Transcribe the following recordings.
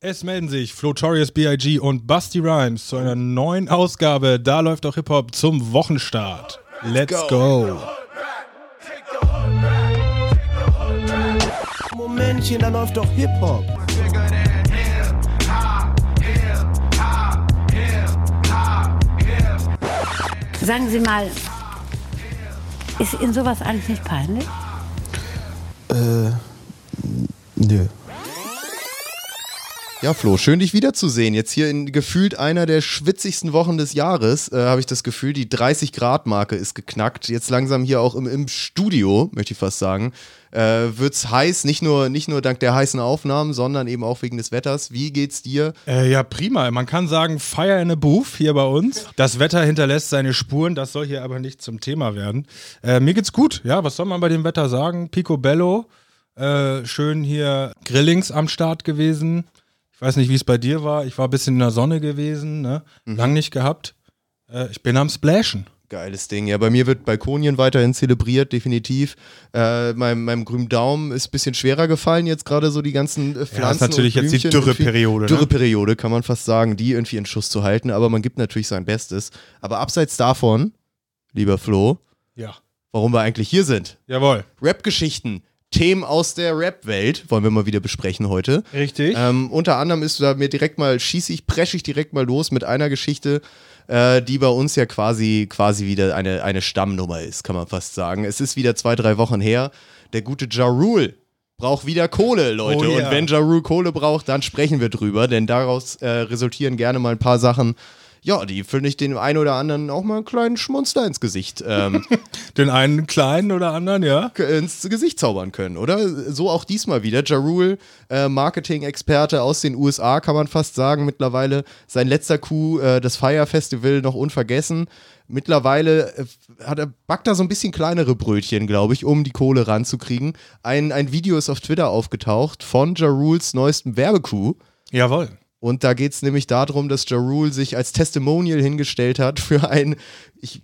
Es melden sich Flotorious B.I.G. und Busty Rhymes zu einer neuen Ausgabe. Da läuft auch Hip-Hop zum Wochenstart. Let's go. Momentchen, da läuft doch Hip-Hop. Sagen Sie mal, ist Ihnen sowas eigentlich nicht peinlich? Äh, nö. Ja, Flo, schön dich wiederzusehen. Jetzt hier in gefühlt einer der schwitzigsten Wochen des Jahres, äh, habe ich das Gefühl, die 30-Grad-Marke ist geknackt. Jetzt langsam hier auch im, im Studio, möchte ich fast sagen, äh, es heiß, nicht nur, nicht nur dank der heißen Aufnahmen, sondern eben auch wegen des Wetters. Wie geht's dir? Äh, ja, prima. Man kann sagen, Fire in a Booth hier bei uns. Das Wetter hinterlässt seine Spuren, das soll hier aber nicht zum Thema werden. Äh, mir geht's gut, ja, was soll man bei dem Wetter sagen? Picobello, äh, schön hier Grillings am Start gewesen. Ich weiß nicht, wie es bei dir war. Ich war ein bisschen in der Sonne gewesen, ne? Mhm. lang nicht gehabt. Äh, ich bin am Splashen. Geiles Ding. Ja, bei mir wird Balkonien weiterhin zelebriert, definitiv. Äh, meinem, meinem grünen Daumen ist ein bisschen schwerer gefallen, jetzt gerade so die ganzen Pflanzen. Äh, ja, ist natürlich jetzt die Dürreperiode. Ne? Dürreperiode, kann man fast sagen, die irgendwie in Schuss zu halten, aber man gibt natürlich sein Bestes. Aber abseits davon, lieber Flo, ja. warum wir eigentlich hier sind. Jawohl. Rap-Geschichten. Themen aus der Rap-Welt wollen wir mal wieder besprechen heute. Richtig. Ähm, unter anderem ist da mir direkt mal, schieße ich, presche ich direkt mal los mit einer Geschichte, äh, die bei uns ja quasi, quasi wieder eine, eine Stammnummer ist, kann man fast sagen. Es ist wieder zwei, drei Wochen her. Der gute Ja Rule braucht wieder Kohle, Leute. Oh, yeah. Und wenn Ja Rule Kohle braucht, dann sprechen wir drüber, denn daraus äh, resultieren gerne mal ein paar Sachen, ja, die finde ich den einen oder anderen auch mal einen kleinen Schmunzler ins Gesicht. Ähm, den einen kleinen oder anderen, ja. Ins Gesicht zaubern können, oder? So auch diesmal wieder. Jarul, äh, Marketing-Experte aus den USA, kann man fast sagen, mittlerweile. Sein letzter Coup, äh, das Fire Festival, noch unvergessen. Mittlerweile äh, hat er, backt da so ein bisschen kleinere Brötchen, glaube ich, um die Kohle ranzukriegen. Ein, ein Video ist auf Twitter aufgetaucht von Jaruls neuestem Werbecoup. Jawohl. Und da geht es nämlich darum, dass Jarul sich als Testimonial hingestellt hat für ein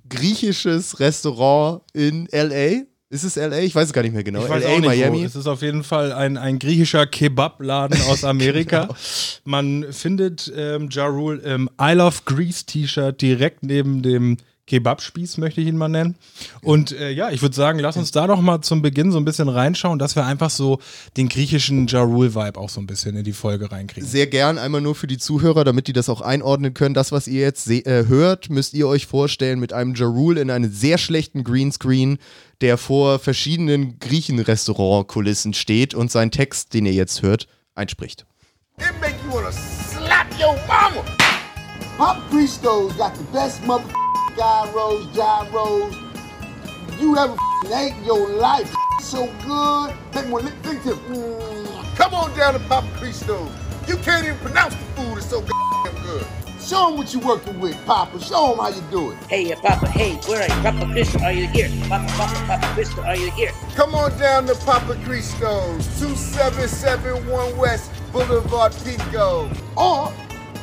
griechisches Restaurant in LA. Ist es LA? Ich weiß es gar nicht mehr genau. LA, Miami. Wo. Es ist auf jeden Fall ein, ein griechischer Kebabladen aus Amerika. genau. Man findet ähm, Jarul im I Love Greece T-Shirt direkt neben dem Kebabspieß möchte ich ihn mal nennen. Und äh, ja, ich würde sagen, lass uns da doch mal zum Beginn so ein bisschen reinschauen, dass wir einfach so den griechischen Ja Rule-Vibe auch so ein bisschen in die Folge reinkriegen. Sehr gern, einmal nur für die Zuhörer, damit die das auch einordnen können. Das, was ihr jetzt äh, hört, müsst ihr euch vorstellen mit einem Ja Rule in einem sehr schlechten Greenscreen, der vor verschiedenen Griechen-Restaurant-Kulissen steht und seinen Text, den ihr jetzt hört, einspricht. It make you wanna slap your mama. Pop Christo's got the best motherfucker gyros, gyros. You ever ate your life so good? Take one, think to mm. Come on down to Papa Cristo. You can't even pronounce the food, it's so good. Show them what you're working with, Papa. Show them how you do it. Hey, uh, Papa, hey, where are you? Papa Cristo, are you here? Papa, Papa, Papa Cristo, are you here? Come on down to Papa Cristo's, 2771 West Boulevard, Pico. Or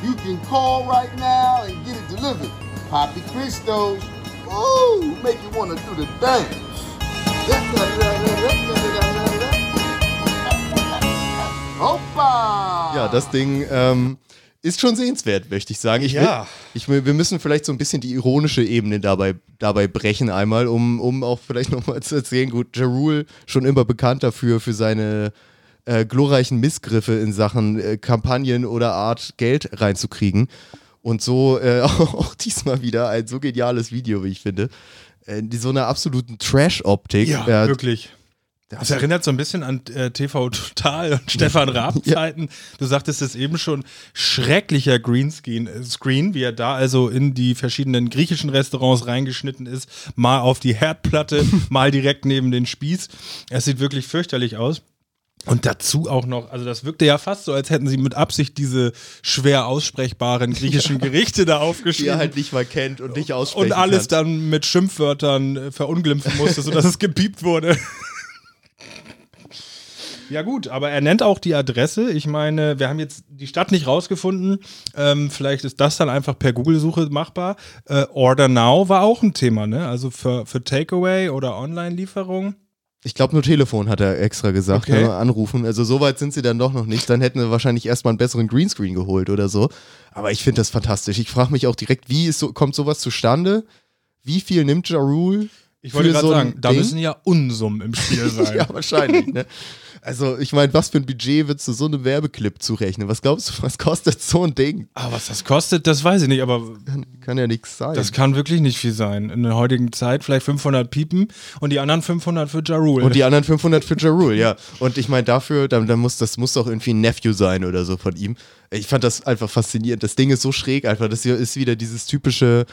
you can call right now and get it delivered. Poppy Christos. Ooh, make you want to do the dance. Hoppa! Ja, das Ding ähm, ist schon sehenswert, möchte ich sagen. Ich ja. ich, wir müssen vielleicht so ein bisschen die ironische Ebene dabei, dabei brechen einmal, um, um auch vielleicht nochmal zu erzählen, gut, Jarul schon immer bekannt dafür, für seine äh, glorreichen Missgriffe in Sachen äh, Kampagnen oder Art Geld reinzukriegen. Und so äh, auch diesmal wieder ein so geniales Video, wie ich finde. Äh, so einer absoluten Trash-Optik. Ja, äh, wirklich. Das erinnert so ein bisschen an äh, TV Total und Stefan Raab-Zeiten. Ja. Du sagtest es eben schon, schrecklicher Greenscreen, äh, Screen, wie er da also in die verschiedenen griechischen Restaurants reingeschnitten ist. Mal auf die Herdplatte, mal direkt neben den Spieß. Es sieht wirklich fürchterlich aus. Und dazu auch noch, also das wirkte ja fast so, als hätten sie mit Absicht diese schwer aussprechbaren griechischen Gerichte da aufgeschrieben. Die er halt nicht mal kennt und nicht aussprechen Und alles kann. dann mit Schimpfwörtern äh, verunglimpfen musste, sodass es gepiept wurde. Ja gut, aber er nennt auch die Adresse. Ich meine, wir haben jetzt die Stadt nicht rausgefunden. Ähm, vielleicht ist das dann einfach per Google-Suche machbar. Äh, Order Now war auch ein Thema, ne? Also für, für Takeaway oder Online-Lieferung. Ich glaube nur Telefon hat er extra gesagt, Okay. ne, anrufen. Also so weit sind sie dann doch noch nicht. Dann hätten wir wahrscheinlich erstmal einen besseren Greenscreen geholt oder so. Aber ich finde das fantastisch. Ich frage mich auch direkt, wie so, kommt sowas zustande? Wie viel nimmt Ja Rule? Ich wollte gerade so sagen, da Ding? müssen ja Unsummen im Spiel sein. Ja, wahrscheinlich. ne? Also, ich meine, was für ein Budget würdest du so einem Werbeclip zurechnen? Was glaubst du, was kostet so ein Ding? Ah, was das kostet, das weiß ich nicht, aber Kann ja nichts sein. das kann wirklich nicht viel sein. In der heutigen Zeit vielleicht 500 Piepen und die anderen 500 für Ja Rule. und die anderen 500 für Ja Rule, ja. Und ich meine, dafür, dann, dann muss, das muss doch irgendwie ein Nephew sein oder so von ihm. Ich fand das einfach faszinierend. Das Ding ist so schräg einfach. Das hier ist wieder dieses typische,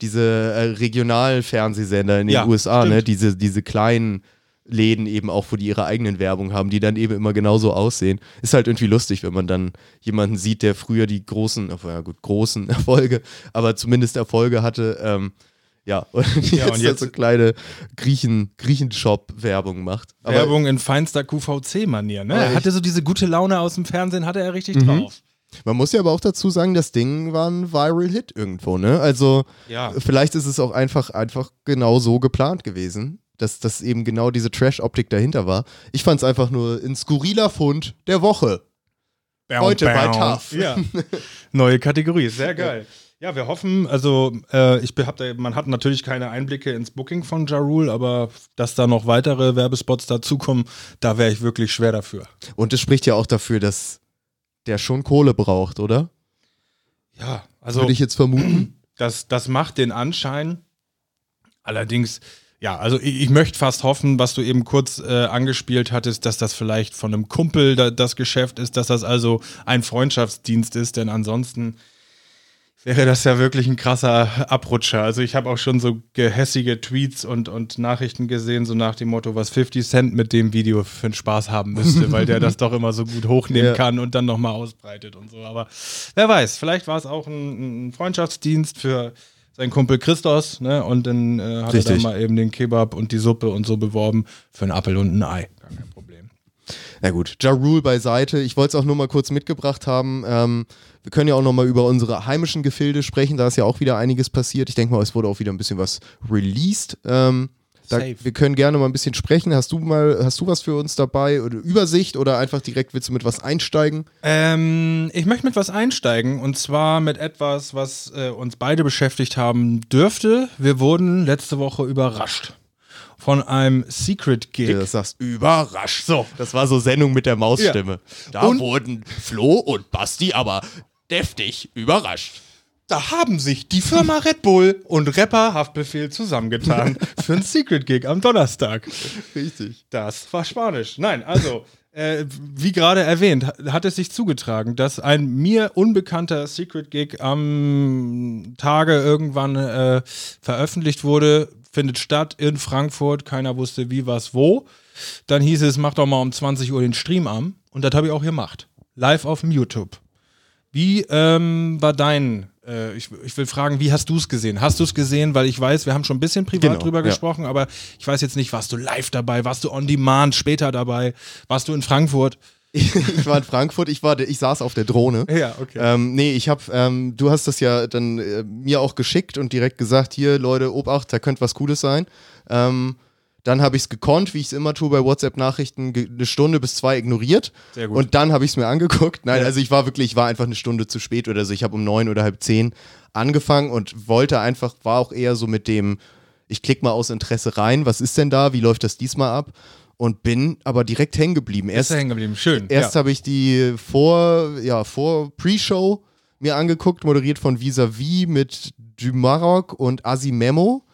diese äh, Regionalfernsehsender in den Ja, USA, ne? stimmt. Diese, diese kleinen Läden eben auch, wo die ihre eigenen Werbung haben, die dann eben immer genauso aussehen. Ist halt irgendwie lustig, wenn man dann jemanden sieht, der früher die großen, ja gut, großen Erfolge, aber zumindest Erfolge hatte. Ähm, ja, und jetzt, Ja, und halt jetzt- so kleine Griechen, Griechenshop-Werbung macht. Aber Werbung in feinster QVC-Manier. Ne? Er hatte so diese gute Laune aus dem Fernsehen, hatte er richtig Mhm. drauf. Man muss ja aber auch dazu sagen, das Ding war ein Viral-Hit irgendwo, ne? Also Ja. vielleicht ist es auch einfach, einfach genau so geplant gewesen, dass das eben genau diese Trash-Optik dahinter war. Ich fand es einfach nur ein skurriler Fund der Woche. Heute bei TAF. Ja. Neue Kategorie, sehr geil. Ja, wir hoffen, also äh, ich hab da, man hat natürlich keine Einblicke ins Booking von Ja Rule, aber dass da noch weitere Werbespots dazukommen, da wäre ich wirklich schwer dafür. Und es spricht ja auch dafür, dass der schon Kohle braucht, oder? Ja, also Würde ich jetzt vermuten. das, das macht den Anschein. Allerdings, ja, also ich, ich möchte fast hoffen, was du eben kurz äh, angespielt hattest, dass das vielleicht von einem Kumpel da, das Geschäft ist, dass das also ein Freundschaftsdienst ist, denn ansonsten wäre das ja wirklich ein krasser Abrutscher. Also ich habe auch schon so gehässige Tweets und, und Nachrichten gesehen, so nach dem Motto, was 50 Cent mit dem Video für einen Spaß haben müsste, weil der das doch immer so gut hochnehmen Ja. kann und dann nochmal ausbreitet und so. Aber wer weiß, vielleicht war es auch ein, ein Freundschaftsdienst für seinen Kumpel Christos, ne? Und dann äh, hat er Richtig. dann mal eben den Kebab und die Suppe und so beworben für einen Appel und ein Ei. Gar kein Problem. Na gut, Ja Rule beiseite. Ich wollte es auch nur mal kurz mitgebracht haben. Ähm, wir können ja auch noch mal über unsere heimischen Gefilde sprechen. Da ist ja auch wieder einiges passiert. Ich denke mal, es wurde auch wieder ein bisschen was released. Ähm, da, wir können gerne mal ein bisschen sprechen. Hast du mal, hast du was für uns dabei oder Übersicht oder einfach direkt willst du mit was einsteigen? Ähm, ich möchte mit was einsteigen und zwar mit etwas, was äh, uns beide beschäftigt haben dürfte. Wir wurden letzte Woche überrascht von einem Secret Gig. Ja, das sagst überrascht. So, das war so Sendung mit der Mausstimme. Da Und- wurden Flo und Basti aber deftig überrascht. Da haben sich die Firma Red Bull und Rapper Haftbefehl zusammengetan für ein Secret Gig am Donnerstag. Richtig. Das war Spanisch. Nein, also, äh, wie gerade erwähnt, ha- hat es sich zugetragen, dass ein mir unbekannter Secret Gig am Tage irgendwann äh, veröffentlicht wurde, findet statt in Frankfurt, keiner wusste wie, was, wo. Dann hieß es, mach doch mal um 20 Uhr den Stream an. Und das habe ich auch gemacht. Live auf dem YouTube. Wie ähm, war dein, äh, ich, ich will fragen, wie hast du es gesehen? Hast du es gesehen? Weil ich weiß, wir haben schon ein bisschen privat Genau, drüber ja. gesprochen, aber ich weiß jetzt nicht, warst du live dabei? Warst du on demand später dabei? Warst du in Frankfurt? ich war in Frankfurt, ich, war, ich saß auf der Drohne. Ja, okay. Ähm, nee, ich habe, ähm, du hast das ja dann äh, mir auch geschickt und direkt gesagt, hier Leute, Obacht, da könnte was Cooles sein. Ähm, dann habe ich es gekonnt, wie ich es immer tue bei WhatsApp-Nachrichten, eine Stunde bis zwei ignoriert. Sehr gut. Und dann habe ich es mir angeguckt. Nein, Ja. also ich war wirklich, ich war einfach eine Stunde zu spät oder so. Ich habe um neun oder halb zehn angefangen und wollte einfach, war auch eher so mit dem, ich klicke mal aus Interesse rein, was ist denn da, wie läuft das diesmal ab? Und bin aber direkt hängen geblieben. Ist Erst er hängen geblieben? Schön. Erst ja. habe ich die vor, ja, vor Pre-Show mir angeguckt, moderiert von Visavi mit Dumarok und Asimemo.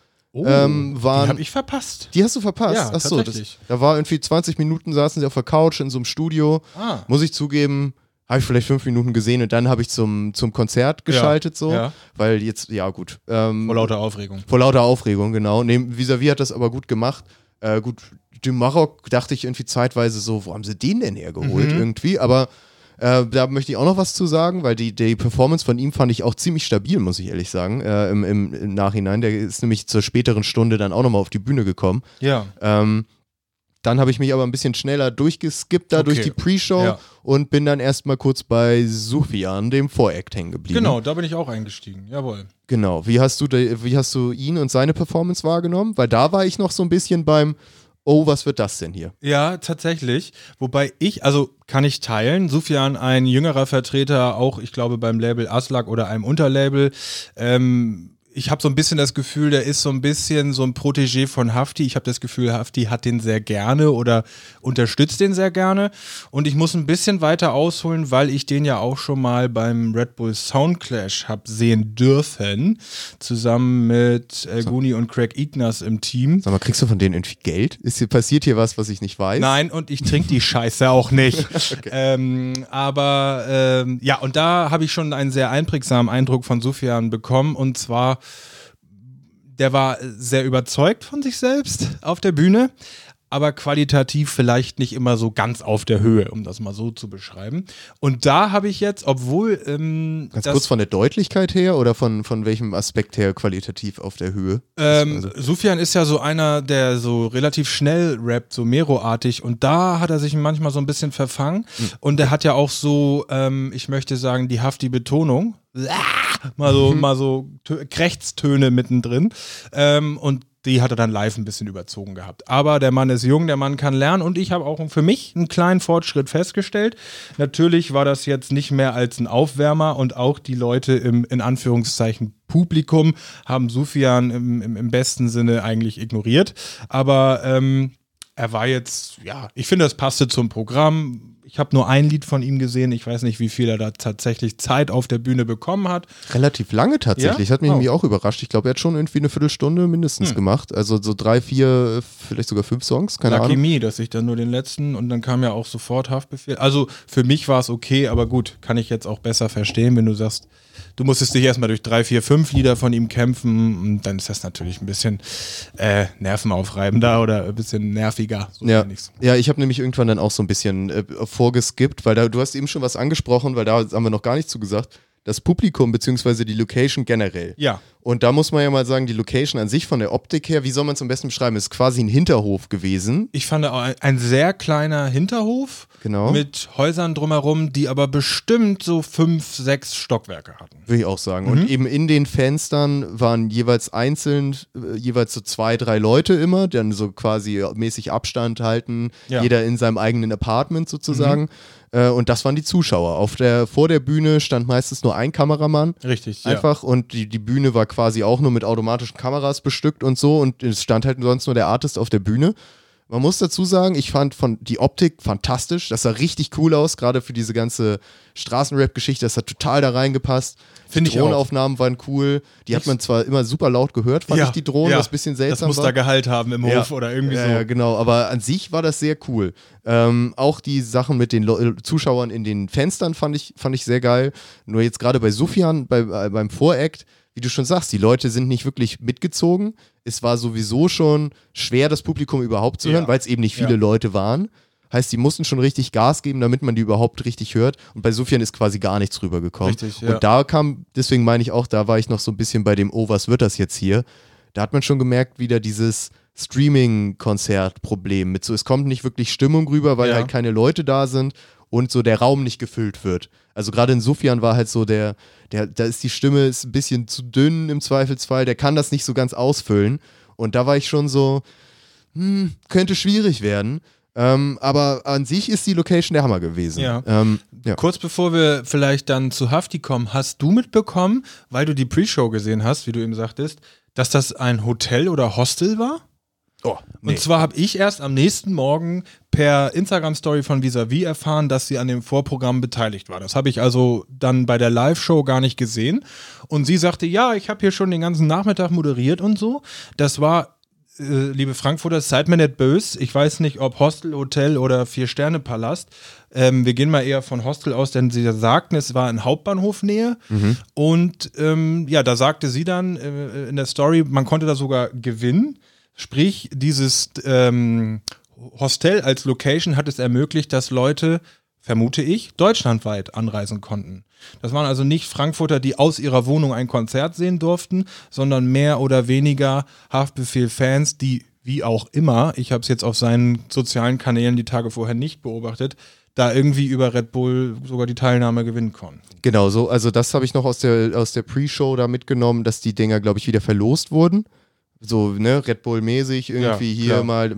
Oh, ähm, waren- die habe ich verpasst. Die hast du verpasst. Ja, Achso, das, tatsächlich. da war irgendwie 20 Minuten, saßen sie auf der Couch in so einem Studio. Ah. Muss ich zugeben, habe ich vielleicht fünf Minuten gesehen und dann habe ich zum, zum Konzert geschaltet, so. ja. Weil jetzt, ja, gut. Ähm, Vor lauter Aufregung. vor lauter Aufregung, genau. Nee, Visavi hat das aber gut gemacht. Äh, gut, du Marok dachte ich irgendwie zeitweise so, wo haben sie den denn hergeholt Mhm. irgendwie? Aber äh, da möchte ich auch noch was zu sagen, weil die, die Performance von ihm fand ich auch ziemlich stabil, muss ich ehrlich sagen, äh, im, im, im Nachhinein. Der ist nämlich zur späteren Stunde dann auch nochmal auf die Bühne gekommen. Ja. Ähm, dann habe ich mich aber ein bisschen schneller durchgeskippt da Okay. durch die Pre-Show Ja. und bin dann erstmal kurz bei Sufjan, dem Voract, hängen geblieben. Genau, da bin ich auch eingestiegen. Jawohl. Genau. Wie hast du, wie hast du ihn und seine Performance wahrgenommen? Weil da war ich noch so ein bisschen beim, oh, was wird das denn hier? Ja, tatsächlich. Wobei ich, also kann ich teilen, Sufjan, ein jüngerer Vertreter, auch ich glaube beim Label Aslak oder einem Unterlabel, ähm, ich habe so ein bisschen das Gefühl, der ist so ein bisschen so ein Protégé von Hafti. Ich habe das Gefühl, Hafti hat den sehr gerne oder unterstützt den sehr gerne. Und ich muss ein bisschen weiter ausholen, weil ich den ja auch schon mal beim Red Bull Soundclash habe sehen dürfen, zusammen mit äh, Guni und Craig Ignaz im Team. Sag mal, kriegst du von denen irgendwie Geld? Ist hier, passiert hier was, was ich nicht weiß? Nein, und ich trinke die Scheiße auch nicht. ähm, aber ähm, ja, und da habe ich schon einen sehr einprägsamen Eindruck von Sufjan bekommen. Und zwar, der war sehr überzeugt von sich selbst auf der Bühne, aber qualitativ vielleicht nicht immer so ganz auf der Höhe, um das mal so zu beschreiben. Und da habe ich jetzt, obwohl ähm, Ganz kurz von der Deutlichkeit her oder von, von welchem Aspekt her qualitativ auf der Höhe? Ähm, Also- Sufjan ist ja so einer, der so relativ schnell rappt, so Mero-artig und da hat er sich manchmal so ein bisschen verfangen Hm. und er hat ja auch so, ähm, ich möchte sagen, die hafti Betonung, mal so, Mhm. mal so Tö- Krächztöne mittendrin ähm, und die hat er dann live ein bisschen überzogen gehabt. Aber der Mann ist jung, der Mann kann lernen und ich habe auch für mich einen kleinen Fortschritt festgestellt. Natürlich war das jetzt nicht mehr als ein Aufwärmer und auch die Leute im, in Anführungszeichen, Publikum haben Sufjan im, im, im besten Sinne eigentlich ignoriert. Aber ähm, er war jetzt, ja, ich finde, das passte zum Programm. Ich habe nur ein Lied von ihm gesehen. Ich weiß nicht, wie viel er da tatsächlich Zeit auf der Bühne bekommen hat. Relativ lange tatsächlich. Ja? Hat mich Oh. irgendwie auch überrascht. Ich glaube, er hat schon irgendwie eine Viertelstunde mindestens Hm. gemacht. Also so drei, vier, vielleicht sogar fünf Songs, keine Lucky Ahnung. Me, dass ich dann nur den letzten und dann kam ja auch sofort Haftbefehl. Also für mich war es okay, aber gut, kann ich jetzt auch besser verstehen, wenn du sagst, du musstest dich erstmal durch drei, vier, fünf Lieder von ihm kämpfen und dann ist das natürlich ein bisschen äh, nervenaufreibender oder ein bisschen nerviger. So Ja, ja, ich habe nämlich irgendwann dann auch so ein bisschen äh, vorgeskippt, weil da, du hast eben schon was angesprochen, weil da haben wir noch gar nicht zu gesagt. Das Publikum beziehungsweise die Location generell. Ja. Und da muss man ja mal sagen, die Location an sich von der Optik her, wie soll man es am besten beschreiben, ist quasi ein Hinterhof gewesen. Ich fand auch ein, ein sehr kleiner Hinterhof Genau. mit Häusern drumherum, die aber bestimmt so fünf, sechs Stockwerke hatten. Würde ich auch sagen. Mhm. Und eben in den Fenstern waren jeweils einzeln, äh, jeweils so zwei, drei Leute immer, die dann so quasi mäßig Abstand halten, Ja. jeder in seinem eigenen Apartment sozusagen. Mhm. Äh, und das waren die Zuschauer. Auf der, vor der Bühne stand meistens nur ein Kameramann. Richtig, ja. Einfach und die, die Bühne war quasi auch nur mit automatischen Kameras bestückt und so und es stand halt sonst nur der Artist auf der Bühne. Man muss dazu sagen, ich fand von die Optik fantastisch. Das sah richtig cool aus, gerade für diese ganze Straßenrap-Geschichte. Das hat total da reingepasst. Finde die ich. Drohnenaufnahmen waren cool. Die hat man zwar immer super laut gehört, fand ich die Drohnen, ja. was ein bisschen seltsam Das muss war. da Gehalt haben im Ja. Hof oder irgendwie ja, so. Ja, genau, aber an sich war das sehr cool. Ähm, auch die Sachen mit den Leu- Zuschauern in den Fenstern fand ich, fand ich sehr geil. Nur jetzt gerade bei Sufjan, bei, äh, beim Voract, wie du schon sagst, die Leute sind nicht wirklich mitgezogen. Es war sowieso schon schwer, das Publikum überhaupt zu hören, Ja. weil es eben nicht viele Ja. Leute waren. Heißt, die mussten schon richtig Gas geben, damit man die überhaupt richtig hört. Und bei Sufjan ist quasi gar nichts rübergekommen. Richtig, ja. Und da kam, deswegen meine ich auch, da war ich noch so ein bisschen bei dem, oh, was wird das jetzt hier? Da hat man schon gemerkt, wieder dieses Streaming-Konzert-Problem mit so, es kommt nicht wirklich Stimmung rüber, weil Ja. halt keine Leute da sind und so der Raum nicht gefüllt wird. Also gerade in Sufjan war halt so der, der, da ist die Stimme ist ein bisschen zu dünn im Zweifelsfall, der kann das nicht so ganz ausfüllen. Und da war ich schon so, hm, könnte schwierig werden. Ähm, aber an sich ist die Location der Hammer gewesen. Ja. Ähm, ja. Kurz bevor wir vielleicht dann zu Hafti kommen, hast du mitbekommen, weil du die Pre-Show gesehen hast, wie du eben sagtest, dass das ein Hotel oder Hostel war? Oh, nee. Und zwar habe ich erst am nächsten Morgen per Instagram-Story von Visavi erfahren, dass sie an dem Vorprogramm beteiligt war. Das habe ich also dann bei der Live-Show gar nicht gesehen. Und sie sagte, ja, ich habe hier schon den ganzen Nachmittag moderiert und so. Das war, äh, liebe Frankfurter, seid mir nicht böse. Ich weiß nicht, ob Hostel, Hotel oder Vier-Sterne-Palast. Ähm, wir gehen mal eher von Hostel aus, denn sie sagten, es war in Hauptbahnhofnähe. Und ähm, ja, da sagte sie dann äh, in der Story, man konnte da sogar gewinnen. Sprich, dieses ähm, Hostel als Location hat es ermöglicht, dass Leute, vermute ich, deutschlandweit anreisen konnten. Das waren also nicht Frankfurter, die aus ihrer Wohnung ein Konzert sehen durften, sondern mehr oder weniger Haftbefehl-Fans, die wie auch immer, ich habe es jetzt auf seinen sozialen Kanälen die Tage vorher nicht beobachtet, da irgendwie über Red Bull sogar die Teilnahme gewinnen konnten. Genau, so, also das habe ich noch aus der, aus der Pre-Show da mitgenommen, dass die Dinger, glaube ich, wieder verlost wurden. So, ne, Red Bull-mäßig, irgendwie Ja, hier mal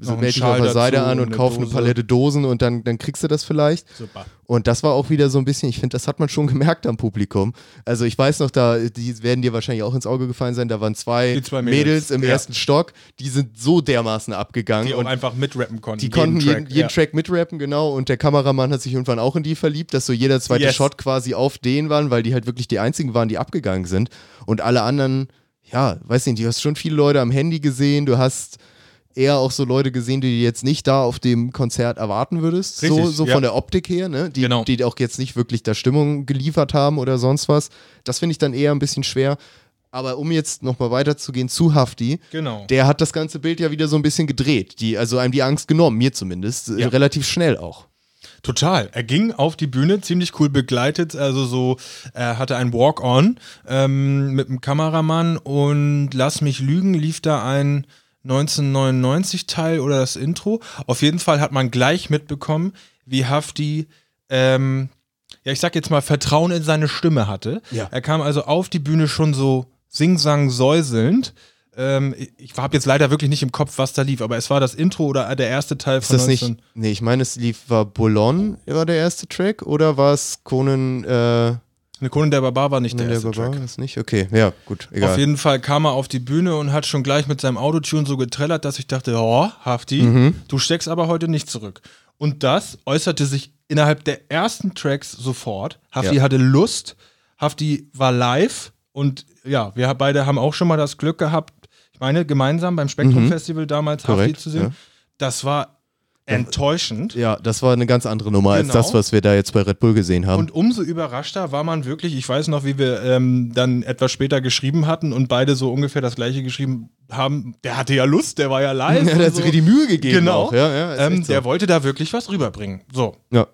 so Menschen Schal auf der Seite an und eine kauf eine Dose. Palette Dosen und dann, dann kriegst du das vielleicht. Super. Und das war auch wieder so ein bisschen, ich finde, das hat man schon gemerkt am Publikum. Also ich weiß noch, da, die werden dir wahrscheinlich auch ins Auge gefallen sein, da waren zwei, zwei Mädels. Mädels, im ja. ersten Stock, die sind so dermaßen abgegangen. Die und einfach mitrappen konnten. die konnten jeden, jeden ja. Track mitrappen, genau. Und der Kameramann hat sich irgendwann auch in die verliebt, dass so jeder zweite Yes. Shot quasi auf den waren, weil die halt wirklich die einzigen waren, die abgegangen sind. Und alle anderen, ja, weiß nicht, du hast schon viele Leute am Handy gesehen, du hast eher auch so Leute gesehen, die du jetzt nicht da auf dem Konzert erwarten würdest. so Richtig, so ja. von der Optik her, ne? Die, Genau. die auch jetzt nicht wirklich da Stimmung geliefert haben oder sonst was. Das finde ich dann eher ein bisschen schwer. Aber um jetzt nochmal weiterzugehen zu Hafti, Genau. der hat das ganze Bild ja wieder so ein bisschen gedreht. Die, also einem die Angst genommen, mir zumindest. Ja. Relativ schnell auch. Total. Er ging auf die Bühne, ziemlich cool begleitet. Also so, er hatte ein Walk-on ähm, mit einem Kameramann und lass mich lügen, lief da ein 1999-Teil oder das Intro. Auf jeden Fall hat man gleich mitbekommen, wie Hafti, ähm, ja, ich sag jetzt mal, Vertrauen in seine Stimme hatte. Ja. Er kam also auf die Bühne schon so sing-sang säuselnd. Ähm, ich habe jetzt leider wirklich nicht im Kopf, was da lief, aber es war das Intro oder der erste Teil Ist von das nicht. 19 Nee, ich meine, es lief, war Boulogne, war der erste Track oder war es Conan, äh, Eine Conan der Barbar war nicht Conan der der erste Barbar? Track. Das nicht? Okay, ja, gut, egal. Auf jeden Fall kam er auf die Bühne und hat schon gleich mit seinem Autotune so getrellert, dass ich dachte, oh, Hafti, Mhm. du steckst aber heute nicht zurück. Und das äußerte sich innerhalb der ersten Tracks sofort. Hafti Ja. hatte Lust, Hafti war live und ja, wir beide haben auch schon mal das Glück gehabt, meine, gemeinsam beim Spektrum Festival damals Mhm. Korrekt, zu sehen. ja. Das war enttäuschend. ja, das war eine ganz andere Nummer als Genau. das, was wir da jetzt bei Red Bull gesehen haben. Und umso überraschter war man wirklich, ich weiß noch, wie wir ähm, dann etwas später geschrieben hatten und beide so ungefähr das gleiche geschrieben haben. Der hatte ja Lust, der war ja live. ja, und der hat so. sich die Mühe gegeben Genau. auch. Ja, ja, ähm, so. Der wollte da wirklich was rüberbringen. So. ja,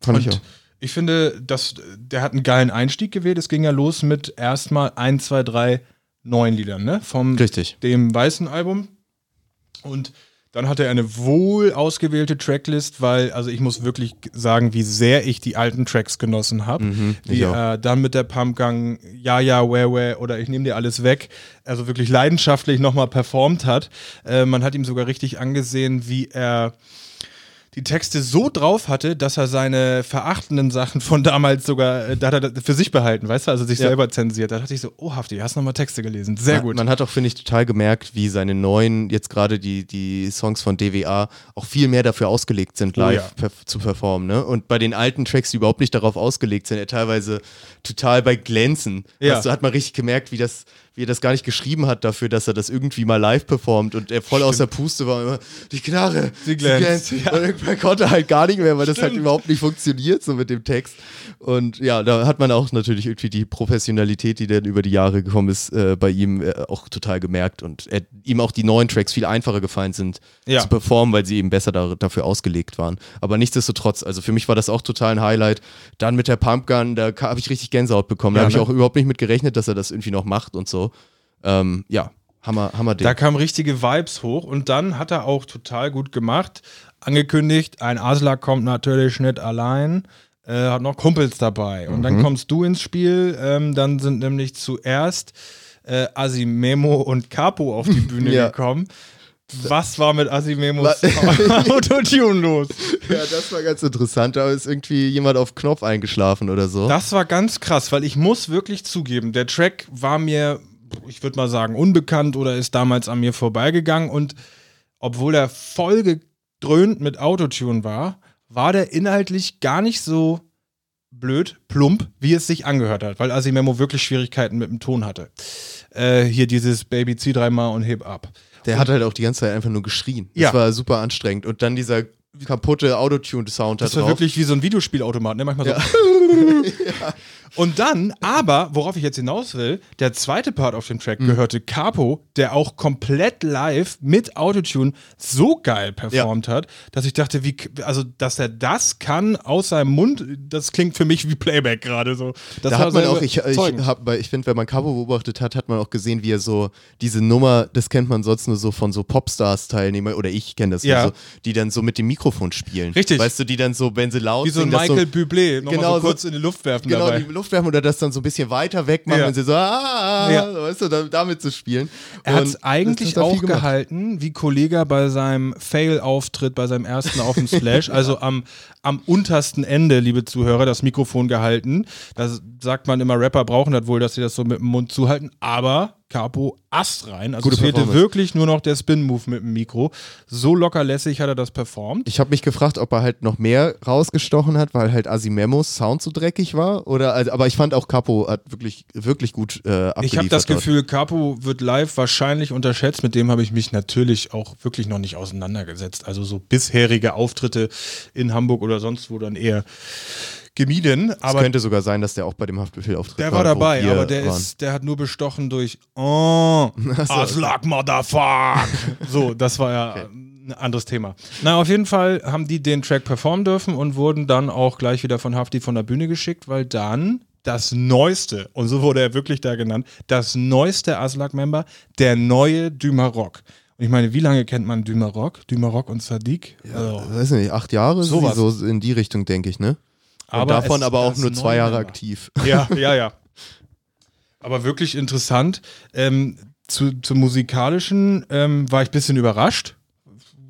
fand ich auch. Und ich finde, dass der hat einen geilen Einstieg gewählt. Es ging ja los mit erstmal 1, 2, 3, 9 Liedern, ne? Vom Richtig. dem weißen Album. Und dann hatte er eine wohl ausgewählte Tracklist, weil, also ich muss wirklich sagen, wie sehr ich die alten Tracks genossen habe. Mhm, die äh, dann mit der Pumpgang, ja, ja, where, where oder ich nehme dir alles weg, also wirklich leidenschaftlich nochmal performt hat. Äh, man hat ihm sogar richtig angesehen, wie er die Texte so drauf hatte, dass er seine verachtenden Sachen von damals sogar, äh, da hat er für sich behalten, weißt du, also sich Ja. selber zensiert. Da dachte ich so, oh, Hafti, hast nochmal Texte gelesen. Sehr Man- gut. Man hat auch, finde ich, total gemerkt, wie seine neuen, jetzt gerade die, die Songs von DWA, auch viel mehr dafür ausgelegt sind, Oh live ja. perf- zu performen. Ne? Und bei den alten Tracks, die überhaupt nicht darauf ausgelegt sind, er teilweise total bei Glänzen. Ja. Du, hat man richtig gemerkt, wie das wie er das gar nicht geschrieben hat dafür, dass er das irgendwie mal live performt und er voll aus der Puste war immer, die Knarre, Sie glänzt, ja. Und irgendwann konnte halt gar nicht mehr, weil das halt Stimmt. überhaupt nicht funktioniert so mit dem Text. Und ja, da hat man auch natürlich irgendwie die Professionalität, die dann über die Jahre gekommen ist, äh, bei ihm äh, auch total gemerkt und er, ihm auch die neuen Tracks viel einfacher gefallen sind Ja. zu performen, weil sie eben besser da, dafür ausgelegt waren. Aber nichtsdestotrotz, also für mich war das auch total ein Highlight. Dann mit der Pumpgun, da habe ich richtig Gänsehaut bekommen. Da Ja, habe ich ne? auch überhaupt nicht mit gerechnet, dass er das irgendwie noch macht und so. Ähm, ja, Hammer, Hammer Ding. Da kamen richtige Vibes hoch und dann hat er auch total gut gemacht. Angekündigt, ein Asler kommt natürlich nicht allein, äh, hat noch Kumpels dabei. Und Mhm. dann kommst du ins Spiel. Ähm, dann sind nämlich zuerst äh, Asimemo und Capo auf die Bühne Ja. gekommen. Was war mit Asimemos Autotune los? ja, das war ganz interessant. Da ist irgendwie jemand auf Knopf eingeschlafen oder so. Das war ganz krass, weil ich muss wirklich zugeben, der Track war mir, ich würde mal sagen, unbekannt oder ist damals an mir vorbeigegangen und obwohl er voll gedröhnt mit Autotune war, war der inhaltlich gar nicht so blöd, plump, wie es sich angehört hat, weil Asimemo wirklich Schwierigkeiten mit dem Ton hatte. Äh, hier dieses Baby, zieh dreimal und heb ab. Der hat halt auch die ganze Zeit einfach nur geschrien. Das Ja. war super anstrengend. Und dann dieser kaputte Autotune-Sound da Das war drauf. wirklich wie so ein Videospielautomat, ne? Manchmal so. Und dann, aber, worauf ich jetzt hinaus will, der zweite Part auf dem Track Mhm. gehörte Capo, der auch komplett live mit Autotune so geil performt hat, dass ich dachte, wie, also, dass er das kann aus seinem Mund, das klingt für mich wie Playback gerade so. Das da hat man auch, ich, ich, hab, ich finde, wenn man Cabo beobachtet hat, hat man auch gesehen, wie er so diese Nummer, das kennt man sonst nur so von so Popstars-Teilnehmern, oder ich kenne das Ja. so, die dann so mit dem Mikrofon spielen. Richtig. Weißt du, die dann so, wenn sie laut wie so ein singen, Michael Bublé, nochmal Genau, so kurz in die Luft werfen genau, dabei. die Luft werfen oder das dann so ein bisschen weiter weg machen Ja. und sie so, ah, Ja. weißt du, da, damit zu spielen. Er hat es eigentlich auch gehalten, wie Kollega bei seinem Fail-Auftritt, bei seinem ersten auf dem Splash, also am, am untersten Ende, liebe Zuhörer, das Mikrofon gehalten. Da sagt man immer, Rapper brauchen das wohl, dass sie das so mit dem Mund zuhalten, aber Capo Ast rein. Also Gute es fehlte wirklich nur noch der Spin-Move mit dem Mikro. So lockerlässig hat er das performt. Ich habe mich gefragt, ob er halt noch mehr rausgestochen hat, weil halt Asimemos Sound so dreckig war. Oder, also, aber ich fand auch Capo hat wirklich, wirklich gut äh, abgeliefert. Ich habe das. Gefühl, Capo wird live wahrscheinlich unterschätzt. Mit dem habe ich mich natürlich auch wirklich noch nicht auseinandergesetzt. Also so bisherige Auftritte in Hamburg oder sonst wo dann eher gemieden. Es Aber könnte sogar sein, dass der auch bei dem Haftbefehl-Auftritt der war. war dabei, aber der, waren. ist, der hat nur bestochen durch Oh, Aslak Motherfuck. So, das war ja ein anderes Thema. Na, auf jeden Fall haben die den Track performen dürfen und wurden dann auch gleich wieder von Hafti von der Bühne geschickt, weil dann das neueste, und so wurde er wirklich da genannt, das neueste Aslak-Member, der neue Dumarock. Und ich meine, wie lange kennt man Dumarock? Dumarock und Sadiq? Also, weiß nicht, acht Jahre, Sowas. so in die Richtung, denke ich, ne? Aber Und davon es- aber auch nur zwei Jahre aktiv. Ja, ja, ja. Aber wirklich interessant. Ähm, zu, zum musikalischen ähm, war ich ein bisschen überrascht.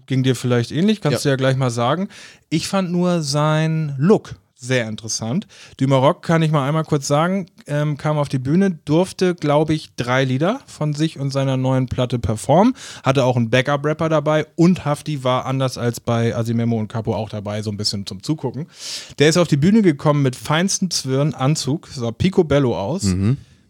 Ging dir vielleicht ähnlich, kannst du ja gleich mal sagen. Ich fand nur sein Look sehr interessant. Dumarock kann ich mal einmal kurz sagen, ähm, kam auf die Bühne, durfte, glaube ich, drei Lieder von sich und seiner neuen Platte performen, hatte auch einen Backup-Rapper dabei und Hafti war anders als bei Asimemo und Capo auch dabei, so ein bisschen zum Zugucken. Der ist auf die Bühne gekommen mit feinstem Zwirn, Anzug, sah picobello aus.